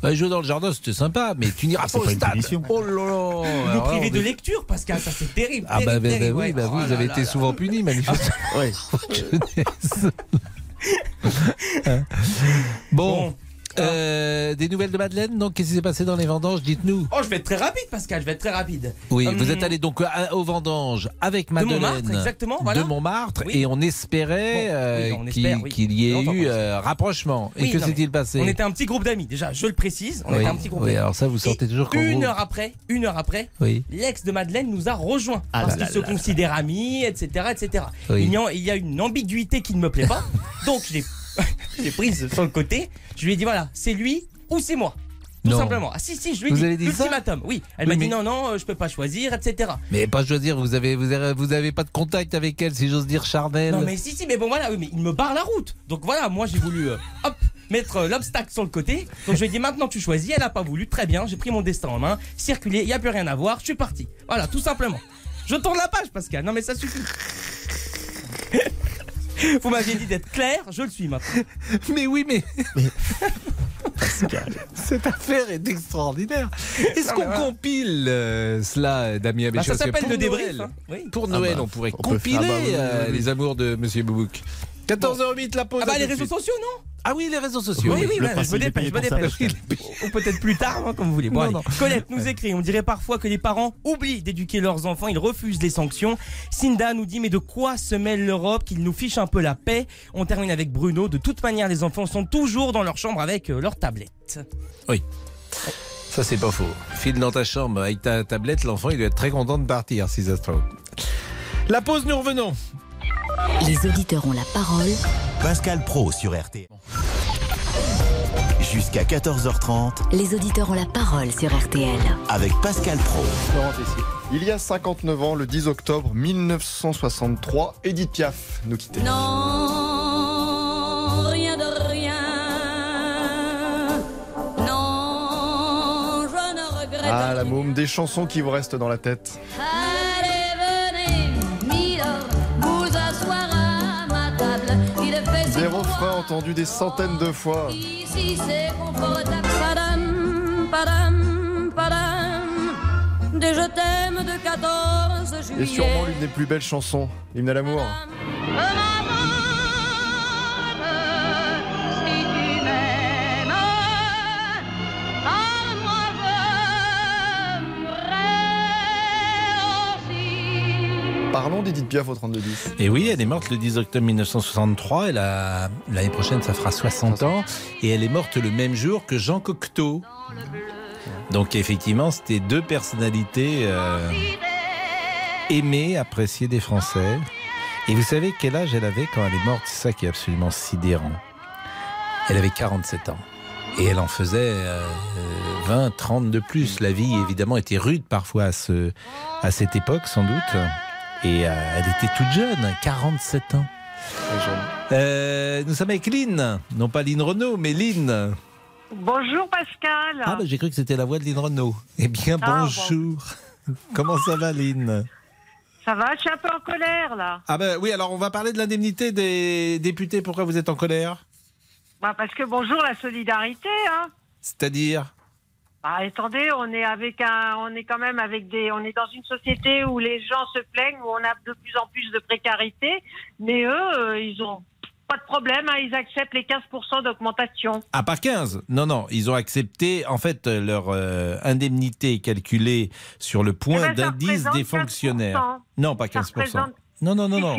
Bah, jouer dans le jardin, c'était sympa, mais tu n'iras pas au pas une stade. Oh là là priver on de lecture, Pascal, ça c'est terrible. Ah bah, terrible, bah, bah oui, bah vous, Oh vous là avez là été là. souvent puni, manifestement. Ouais. bon, euh, des nouvelles de Madeleine Donc, qu'est-ce qui s'est passé dans les vendanges Dites-nous. Oh, je vais être très rapide, Pascal, je vais être très rapide. Oui, Hum, vous êtes allé donc à- aux vendanges avec Madeleine Montmartre, exactement, voilà. de Montmartre Oui. et on espérait Bon, euh, oui, on qu'il oui. y ait eu euh, rapprochement. Et que s'est-il passé On était un petit groupe d'amis, déjà, je le précise. On était un petit groupe Oui, d'amis. alors ça, vous sortez Et toujours quand Une vous- heure après, une heure après, l'ex de Madeleine nous a rejoints Ah parce qu'il se considère ami, etc., etc. Il, y a, il y a une ambiguïté qui ne me plaît pas, donc je l'ai je l'ai prise sur le côté. Je lui ai dit voilà, c'est lui ou c'est moi. Tout Non. simplement. Ah si si, je lui ai Vous dit dit ultimatum. Oui, elle Oui, m'a dit mais- non non, euh, je peux pas choisir, etc. Mais pas choisir, vous avez, vous avez, vous avez pas de contact avec elle, si j'ose dire, charnel. Non mais si si, mais bon voilà, oui, mais il me barre la route. Donc voilà, moi j'ai voulu euh, hop mettre euh, l'obstacle sur le côté. Donc je lui ai dit maintenant tu choisis. Elle a pas voulu. Très bien, j'ai pris mon destin en main, circulé, il y a plus rien à voir, je suis parti. Voilà, tout simplement. Je tourne la page, Pascal. Non mais ça suffit. Vous m'aviez dit d'être clair, je le suis maintenant. Mais oui, mais. Cette affaire est extraordinaire. Est-ce qu'on compile euh, cela, Damien Bah, ça s'appelle pour le débrief. Noël- hein. Oui. Pour Ah Noël, bah, on pourrait on peut faire- compiler ah bah oui, oui, euh, les amours de Monsieur Boubouk. 14h08, la pause. Ah bah les réseaux sociaux, non? Ah oui, les réseaux sociaux. Oui, oui, je me dépêche, je me dépêche. Ou peut-être plus tard, hein, comme vous voulez. Bon, Non, allez. non. Colette nous écrit, on dirait parfois que les parents oublient d'éduquer leurs enfants, ils refusent les sanctions. Cinda nous dit, mais de quoi se mêle l'Europe, qu'ils nous fichent un peu la paix? On termine avec Bruno, de toute manière, les enfants sont toujours dans leur chambre avec euh, leur tablette. Oui. Ça, c'est pas faux. File dans ta chambre avec ta tablette, l'enfant, il doit être très content de partir, si ça se trouve. La pause, nous revenons. Les auditeurs ont la parole. Pascal Pro sur RT. Jusqu'à 14h30 Les auditeurs ont la parole sur RTL. avec Pascal Pro. Il y a 59 ans, le 10 octobre 1963, Edith Piaf nous quittait. Non, rien de rien. Non, je ne regrette Ah, la môme, des chansons qui vous restent dans la tête. Allez, fait si Des centaines de fois. Ici, c'est confortable. Padam, padam, padam. Des je t'aime de 14 juillet. Et sûrement l'une des plus belles chansons, Hymne à l'amour. Parlons d'Edith Piaf au 3210. Et oui, elle est morte le 10 octobre 1963. Elle l'année prochaine, ça fera 60 ans. Et elle est morte le même jour que Jean Cocteau. Donc effectivement, c'était deux personnalités euh, aimées, appréciées des Français. Et vous savez quel âge elle avait quand elle est morte? C'est ça qui est absolument sidérant. Elle avait 47 ans. Et elle en faisait euh, 20, 30 de plus. La vie, évidemment, était rude parfois à cette époque, sans doute. Et euh, elle était toute jeune, 47 ans. Euh, nous sommes avec Lynn, non pas Lynn Renault, mais Lynn. Bonjour Pascal. Ah, bah, j'ai cru que c'était la voix de Lynn Renault. Eh bien, Ah, bonjour. Comment ça va, Lynn? Ça va, je suis un peu en colère là. Ah, ben oui, alors on va parler de l'indemnité des députés. Pourquoi vous êtes en colère? Bah, parce que bonjour la solidarité. Hein. C'est-à-dire? Bah, attendez, on est avec un, on est quand même avec des, on est dans une société où les gens se plaignent, où on a de plus en plus de précarité, mais eux, euh, ils ont pas de problème, hein, ils acceptent les 15% d'augmentation. Ah, pas 15 Non, non, ils ont accepté, en fait, leur euh, indemnité calculée sur le point Eh ben, ça d'indice des fonctionnaires. 15%. Non, pas Ça 15%. représente- Non, non, non, non.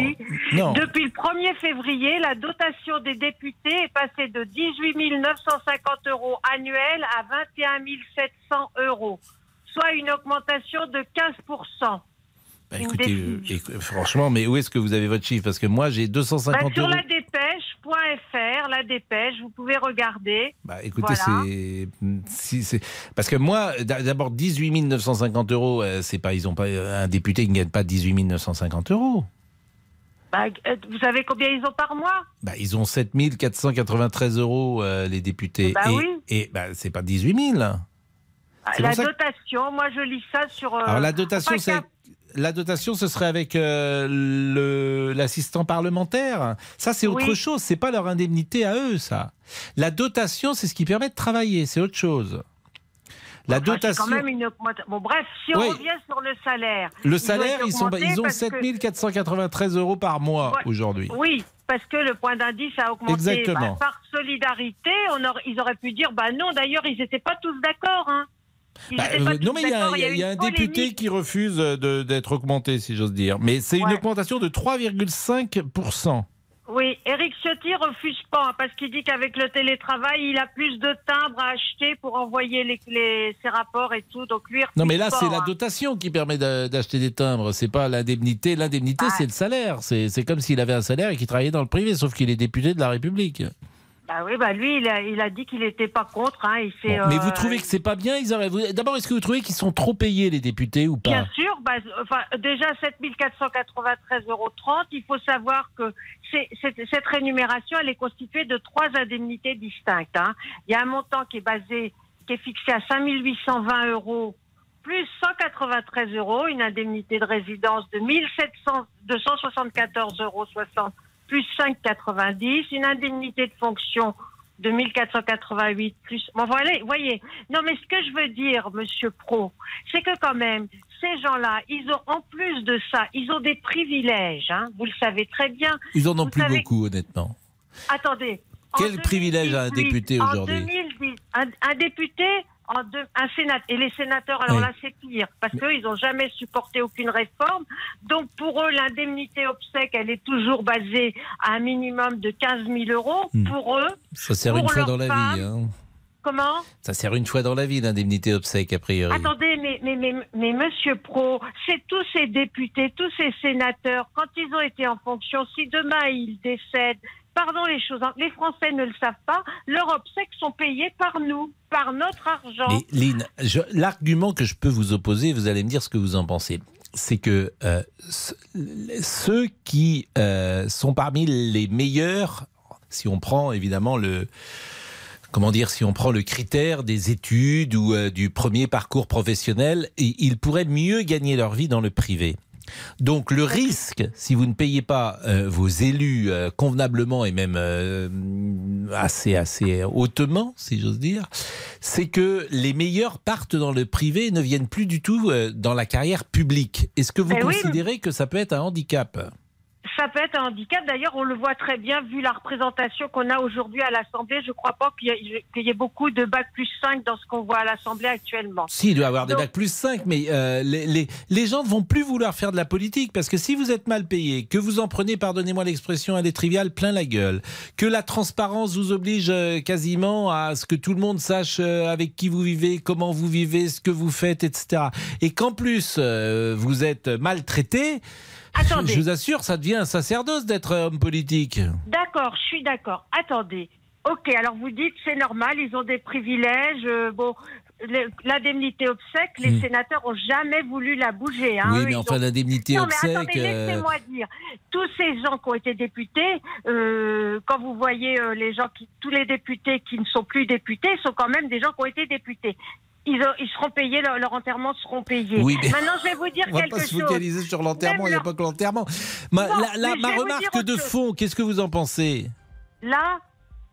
Non. Depuis le 1er février, la dotation des députés est passée de 18 950 euros annuels à 21 700 euros, soit une augmentation de 15 Bah, écoutez, euh, éc- franchement, mais où est-ce que vous avez votre chiffre? Parce que moi, j'ai Bah, 250 sur euros. la dépêche.fr, la dépêche, vous pouvez regarder. Bah, écoutez, Voilà. c'est, parce que moi, d'a- d'abord 18 950 euros, euh, c'est pas, ils ont pas un député qui ne gagne pas 18 950 euros. Bah, euh, vous savez combien ils ont par mois? Bah, ils ont 7 493 euros euh, les députés. Bah et oui. et bah, c'est pas 18 000. C'est La que- dotation, moi je lis ça sur. euh, Alors la dotation, c'est la dotation, ce serait avec euh, l'assistant parlementaire. Ça, c'est autre Oui. chose. C'est pas leur indemnité à eux, ça. La dotation, c'est ce qui permet de travailler. C'est autre chose. La Enfin, dotation. quand même une augmentation. Bon, bref, si on Oui. revient sur le salaire. Le ils ont salaire, ils, sont, ils ont parce 7 que- 493 euros par mois Ouais. aujourd'hui. Oui, parce que le point d'indice a augmenté. Exactement. Bah, par solidarité, on aurait- ils auraient pu dire, bah non, d'ailleurs, ils n'étaient pas tous d'accord. Hein. Bah, euh, non, mais il y a, d'accord, il y a- il y a un député qui refuse de- d'être augmenté, si j'ose dire. Mais c'est une augmentation de 3,5%. Oui, Eric Ciotti refuse pas parce qu'il dit qu'avec le télétravail, il a plus de timbres à acheter pour envoyer les, les- ses rapports et tout. Donc lui, Non, mais là, c'est la hein. dotation qui permet d'a- d'acheter des timbres. C'est pas l'indemnité. L'indemnité, Ah. c'est le salaire. C'est comme s'il avait un salaire et qu'il travaillait dans le privé, sauf qu'il est député de la République. Bah oui, bah lui, il a, il a dit qu'il n'était pas contre. Hein, il s'est, Bon, mais vous euh, trouvez que c'est pas bien ils D'abord, est-ce que vous trouvez qu'ils sont trop payés, les députés, ou pas? Bien sûr, bah, enfin, déjà 7 493,30 euros. Il faut savoir que cette rémunération, elle est constituée de trois indemnités distinctes. hein. Il y a un montant qui est basé, qui est fixé à 5 820 euros plus 193 euros, une indemnité de résidence de 1700 274,60 euros plus 5,90, une indemnité de fonction de 1488 plus. Bon, voilà, voyez. Non, mais ce que je veux dire, Monsieur Pro, c'est que quand même, ces gens-là, ils ont en plus de ça, ils ont des privilèges. Hein, vous le savez très bien. Ils en ont Vous plus savez- beaucoup, honnêtement. Attendez. en Quel privilège a un 2018, député aujourd'hui 2010, un, un député, en deux- un sénateur, et les sénateurs, alors Oui. là c'est pire, parce qu'ils n'ont jamais supporté aucune réforme. Donc pour eux, l'indemnité obsèque, elle est toujours basée à un minimum de 15 000 euros. Hmm. Pour eux, Ça sert pour une fois dans la vie. hein. Comment? Ça sert une fois dans la vie, l'indemnité obsèque, a priori. Attendez, mais, mais, mais, mais Monsieur Pro, c'est tous ces députés, tous ces sénateurs, quand ils ont été en fonction, si demain ils décèdent, pardon les choses, hein, les Français ne le savent pas, leurs obsèques sont payées par nous, par notre argent. Mais l'argument que je peux vous opposer, vous allez me dire ce que vous en pensez, c'est que euh, ce- ceux qui euh, sont parmi les meilleurs, si on prend évidemment le comment dire, si on prend le critère des études ou euh, du premier parcours professionnel, ils pourraient mieux gagner leur vie dans le privé. Donc le risque, si vous ne payez pas euh, vos élus euh, convenablement et même euh, assez assez hautement, si j'ose dire, c'est que les meilleurs partent dans le privé et ne viennent plus du tout dans la carrière publique. Est-ce que vous oui, considérez que ça peut être un handicap? Ça peut être un handicap. D'ailleurs, on le voit très bien vu la représentation qu'on a aujourd'hui à l'Assemblée. Je ne crois pas qu'il y, ait- qu'il y ait beaucoup de bac plus 5 dans ce qu'on voit à l'Assemblée actuellement. Si, il doit y avoir des Donc- bacs plus 5, mais euh, les, les, les gens ne vont plus vouloir faire de la politique parce que si vous êtes mal payé, que vous en prenez, pardonnez-moi l'expression, elle est triviale, plein la gueule, que la transparence vous oblige euh, quasiment à ce que tout le monde sache euh, avec qui vous vivez, comment vous vivez, ce que vous faites, etc. Et qu'en plus, euh, vous êtes maltraité, Attendez. je vous assure, ça devient un sacerdoce d'être homme politique. D'accord, je suis d'accord. Attendez. Ok, alors vous dites c'est normal, ils ont des privilèges. euh, bon, l'indemnité obsèque, les Hmm. sénateurs ont jamais voulu la bouger. Hein, Oui, mais enfin, ont- l'indemnité non, mais obsèque, attendez, euh, laissez-moi dire. Tous ces gens qui ont été députés, euh, quand vous voyez euh, les gens qui, tous les députés qui ne sont plus députés, sont quand même des gens qui ont été députés. Ils, ont- ils seront payés, leur, leur enterrement seront payés. Oui, Maintenant, je vais vous dire On va quelque pas se chose. focaliser sur l'enterrement, il n'y a pas que l'enterrement. Ma, la- la- ma remarque de chose. fond, qu'est-ce que vous en pensez? Là,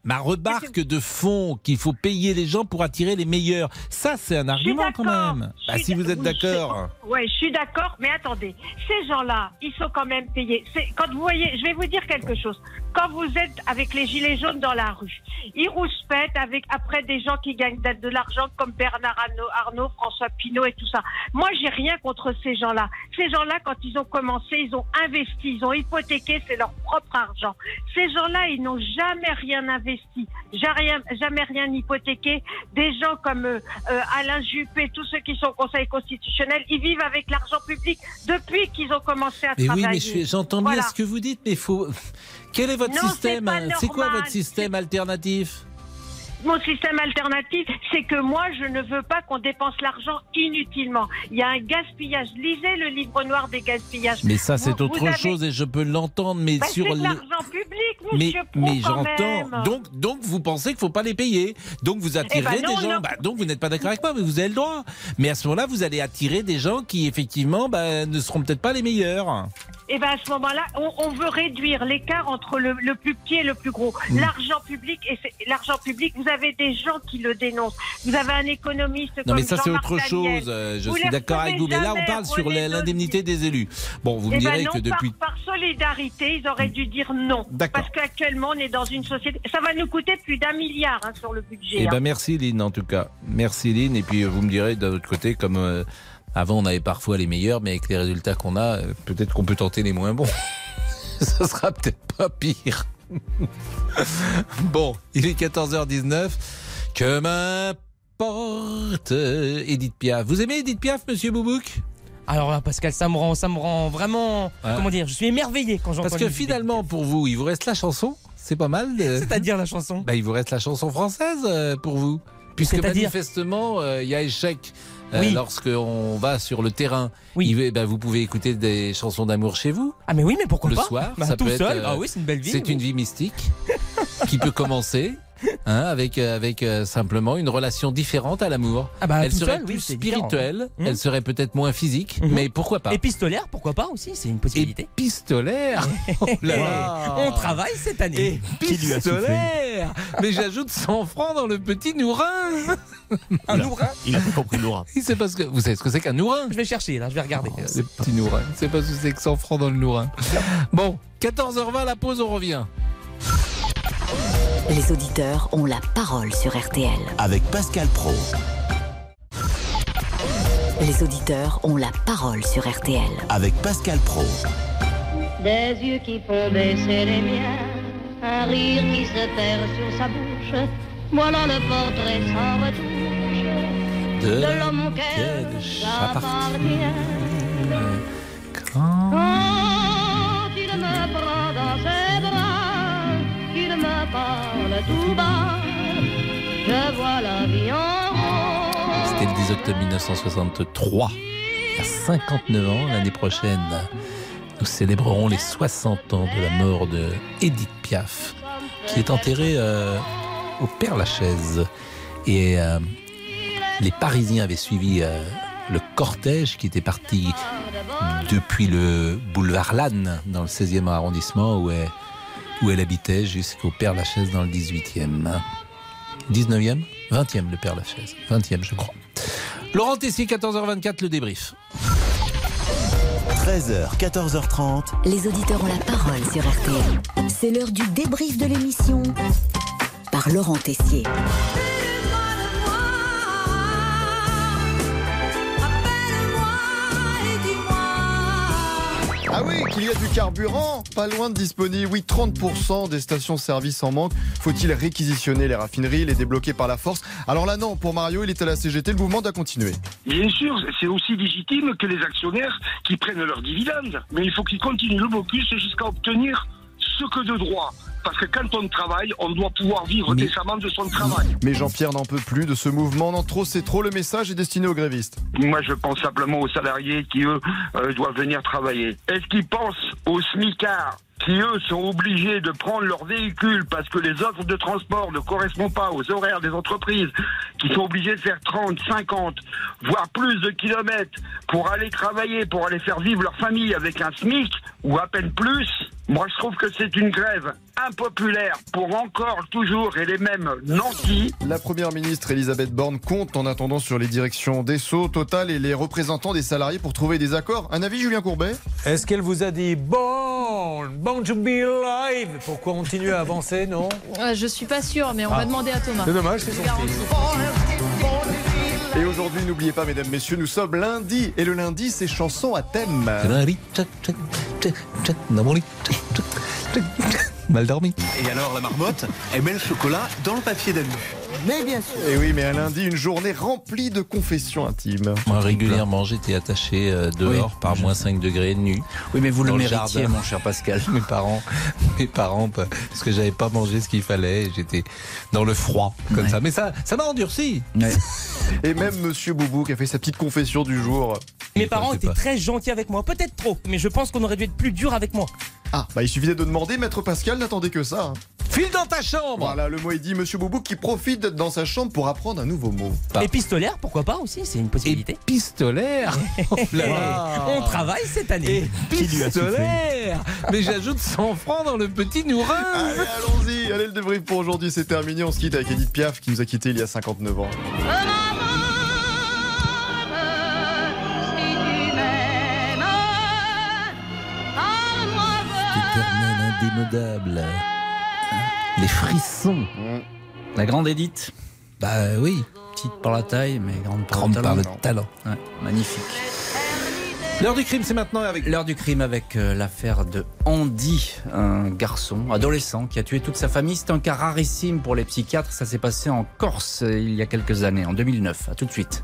Ma remarque de fond qu'il faut payer les gens pour attirer les meilleurs. Ça, c'est un argument quand même. Bah, si vous êtes oui, d'accord. Ouais, je suis d'accord, mais attendez, ces gens-là, ils sont quand même payés. Quand vous voyez, je vais vous dire quelque chose. Quand vous êtes avec les gilets jaunes dans la rue, ils rouspètent avec après des gens qui gagnent de, de l'argent comme Bernard Arnault, Arnault, François Pinault et tout ça. Moi, j'ai rien contre ces gens-là. Ces gens-là, quand ils ont commencé, ils ont investi, ils ont hypothéqué, c'est leur propre argent. Ces gens-là, ils n'ont jamais rien investi, jamais, jamais rien hypothéqué. Des gens comme euh, euh, Alain Juppé, tous ceux qui sont au Conseil constitutionnel, ils vivent avec l'argent public depuis qu'ils ont commencé à Mais oui, travailler. mais je- j'entends bien Voilà. ce que vous dites, mais faut. Quel est votre Non, c'est système C'est quoi votre système alternatif? Mon système alternatif, c'est que moi, je ne veux pas qu'on dépense l'argent inutilement. Il y a un gaspillage. Lisez le livre noir des gaspillages. Mais ça, c'est autre avez- chose et je peux l'entendre, mais Bah, sur l'argent public, Mais, monsieur mais quand j'entends. Donc, donc, vous pensez qu'il faut pas les payer. Donc, vous attirez Eh ben non, des gens. Bah, donc, vous n'êtes pas d'accord avec moi, mais vous avez le droit. Mais à ce moment-là, vous allez attirer des gens qui, effectivement, bah, ne seront peut-être pas les meilleurs. Et ben à ce moment-là, on, on veut réduire l'écart entre le, le plus petit et le plus gros. Mm. L'argent public et l'argent public, vous avez des gens qui le dénoncent. Vous avez un économiste Non, comme mais ça, c'est autre chose. Euh, Je Vous suis d'accord avec vous. Mais là, on parle sur l'indemnité des élus. Bon, vous me Eh ben direz non, que depuis. par, par solidarité, ils auraient dû dire non. D'accord. Parce qu'actuellement, on est dans une société. Ça va nous coûter plus d'un milliard hein, sur le budget. Eh hein. ben merci Lynn en tout cas. Merci Lynn et puis vous me direz d'un autre côté comme euh, avant on avait parfois les meilleurs mais avec les résultats qu'on a euh, peut-être qu'on peut tenter les moins bons. Ça sera peut-être pas pire. bon, il est 14h19. Que m'importe Edith Piaf. Vous aimez Edith Piaf monsieur Boubouk? Alors là, Pascal, ça me rend, ça me rend vraiment. Comment dire Je suis émerveillé quand j'entends Parce que finalement pour vous, il vous reste la chanson C'est pas mal. de- C'est-à-dire la chanson? Bah, il vous reste la chanson française euh, pour vous. Puisque manifestement, euh, il y a échec. Euh, Oui. Lorsqu'on va sur le terrain, il- bah, vous pouvez écouter des chansons d'amour chez vous. Ah mais oui, mais pourquoi le pas soir, Bah, ça tout peut être, seul. euh, Ah oui, c'est une belle vie. C'est oui. une vie mystique qui peut commencer hein, avec euh, avec euh, simplement une relation différente à l'amour. Ah bah, elle serait seul, plus différent. spirituelle, Mhm. elle serait peut-être moins physique, Mhm. mais pourquoi pas Épistolaire, pourquoi pas aussi C'est une possibilité. Épistolaire Oh là là On travaille cette année. Épistolaire Mais j'ajoute 100 francs dans le petit nourrin Un nourrin Il a pas compris Noura. Il sait pas ce que, vous savez ce que c'est qu'un nourrin Je vais chercher là, je vais regarder. Les petits nourrins. Il sait pas ce que c'est que 100 francs dans le nourrin. Bon, 14h20, la pause, on revient. Les auditeurs ont la parole sur RTL. Avec Pascal Pro. Les auditeurs ont la parole sur RTL. Avec Pascal Pro. Des yeux qui font baisser les miens, un rire qui se perd sur sa bouche. Voilà le portrait sans retouche De de l'homme auquel j'appartiens. C'était le 10 octobre 1963. Il y a 59 ans, l'année prochaine, nous célébrerons les 60 ans de la mort de Edith Piaf, qui est enterrée euh, au Père Lachaise. Et euh, les Parisiens avaient suivi euh, le cortège qui était parti depuis le boulevard Lannes, dans le 16e arrondissement, où elle, où elle habitait, jusqu'au Père Lachaise dans le 18e. 19e 20e, le Père Lachaise. 20e, je crois. Laurent Tessier, 14h24, le débrief. 13h, 14h30. Les auditeurs ont la parole sur RTL. C'est l'heure du débrief de l'émission par Laurent Tessier. Ah oui, qu'il y a du carburant, pas loin de disponible. Oui, 30% des stations-service en manque. Faut-il réquisitionner les raffineries, les débloquer par la force? Alors là, non, pour Mario, il est à la CGT, le mouvement doit continuer. Bien sûr, c'est aussi légitime que les actionnaires qui prennent leurs dividendes. Mais il faut qu'ils continuent le blocus jusqu'à obtenir ce que de droit. Parce que quand on travaille, on doit pouvoir vivre décemment de son travail. Mais Jean-Pierre n'en peut plus de ce mouvement. Non, trop, c'est trop. Le message est destiné aux grévistes. Moi, je pense simplement aux salariés qui, eux, euh, doivent venir travailler. Est-ce qu'ils pensent aux smicards qui, eux, sont obligés de prendre leur véhicule parce que les offres de transport ne correspondent pas aux horaires des entreprises, qui sont obligés de faire 30, 50, voire plus de kilomètres pour aller travailler, pour aller faire vivre leur famille avec un SMIC ou à peine plus? Moi, je trouve que c'est une grève impopulaire pour encore, toujours et les mêmes nantis. La première ministre Elisabeth Borne compte en attendant sur les directions d'Esso, Total et les représentants des salariés pour trouver des accords. Un avis, Julien Courbet Est-ce qu'elle vous a dit bon, bon to be alive pour continuer à avancer, non Euh, Je suis pas sûre, mais on va Ah. demander à Thomas. C'est dommage, c'est son Et aujourd'hui, n'oubliez pas, mesdames, messieurs, nous sommes lundi. Et le lundi, c'est chanson à thème. Mal dormi. Et alors la marmotte, elle met le chocolat dans le papier d'alu. Mais bien sûr. Et oui, mais un lundi, une journée remplie de confessions intimes. Moi, régulièrement, j'étais attaché euh, dehors par moins 5 degrés nu. Oui, mais vous le méritiez, jardin. mon cher Pascal. Mes parents, mes parents, pa- parce que j'avais pas mangé ce qu'il fallait, j'étais dans le froid, comme ça. Mais ça, ça m'a endurci. Et même Monsieur Boubou qui a fait sa petite confession du jour. Mes parents étaient très gentils avec moi, peut-être trop, mais je pense qu'on aurait dû être plus dur avec moi. Ah, bah il suffisait de demander, Maître Pascal n'attendait que ça. hein. File dans ta chambre Voilà, le mot est dit, Monsieur Boubou qui profite d'être dans sa chambre pour apprendre un nouveau mot. Épistolaire, pourquoi pas aussi, c'est une possibilité. Épistolaire Oh là là. On travaille cette année. Épistolaire Mais j'ajoute 100 francs dans le petit nourin Allez, allons-y. Allez, le débrief pour aujourd'hui, c'est terminé. On se quitte avec Edith Piaf qui nous a quittés il y a 59 ans. Indémodable. Les frissons. La grande Édite. Bah oui. Petite par la taille, mais grande par Grande le par talent. le talent. Ouais, magnifique. L'heure du crime, c'est maintenant avec. L'heure du crime avec euh, l'affaire de Andy, un garçon adolescent qui a tué toute sa famille. C'est un cas rarissime pour les psychiatres. Ça s'est passé en Corse euh, il y a quelques années, en 2009. À tout de suite.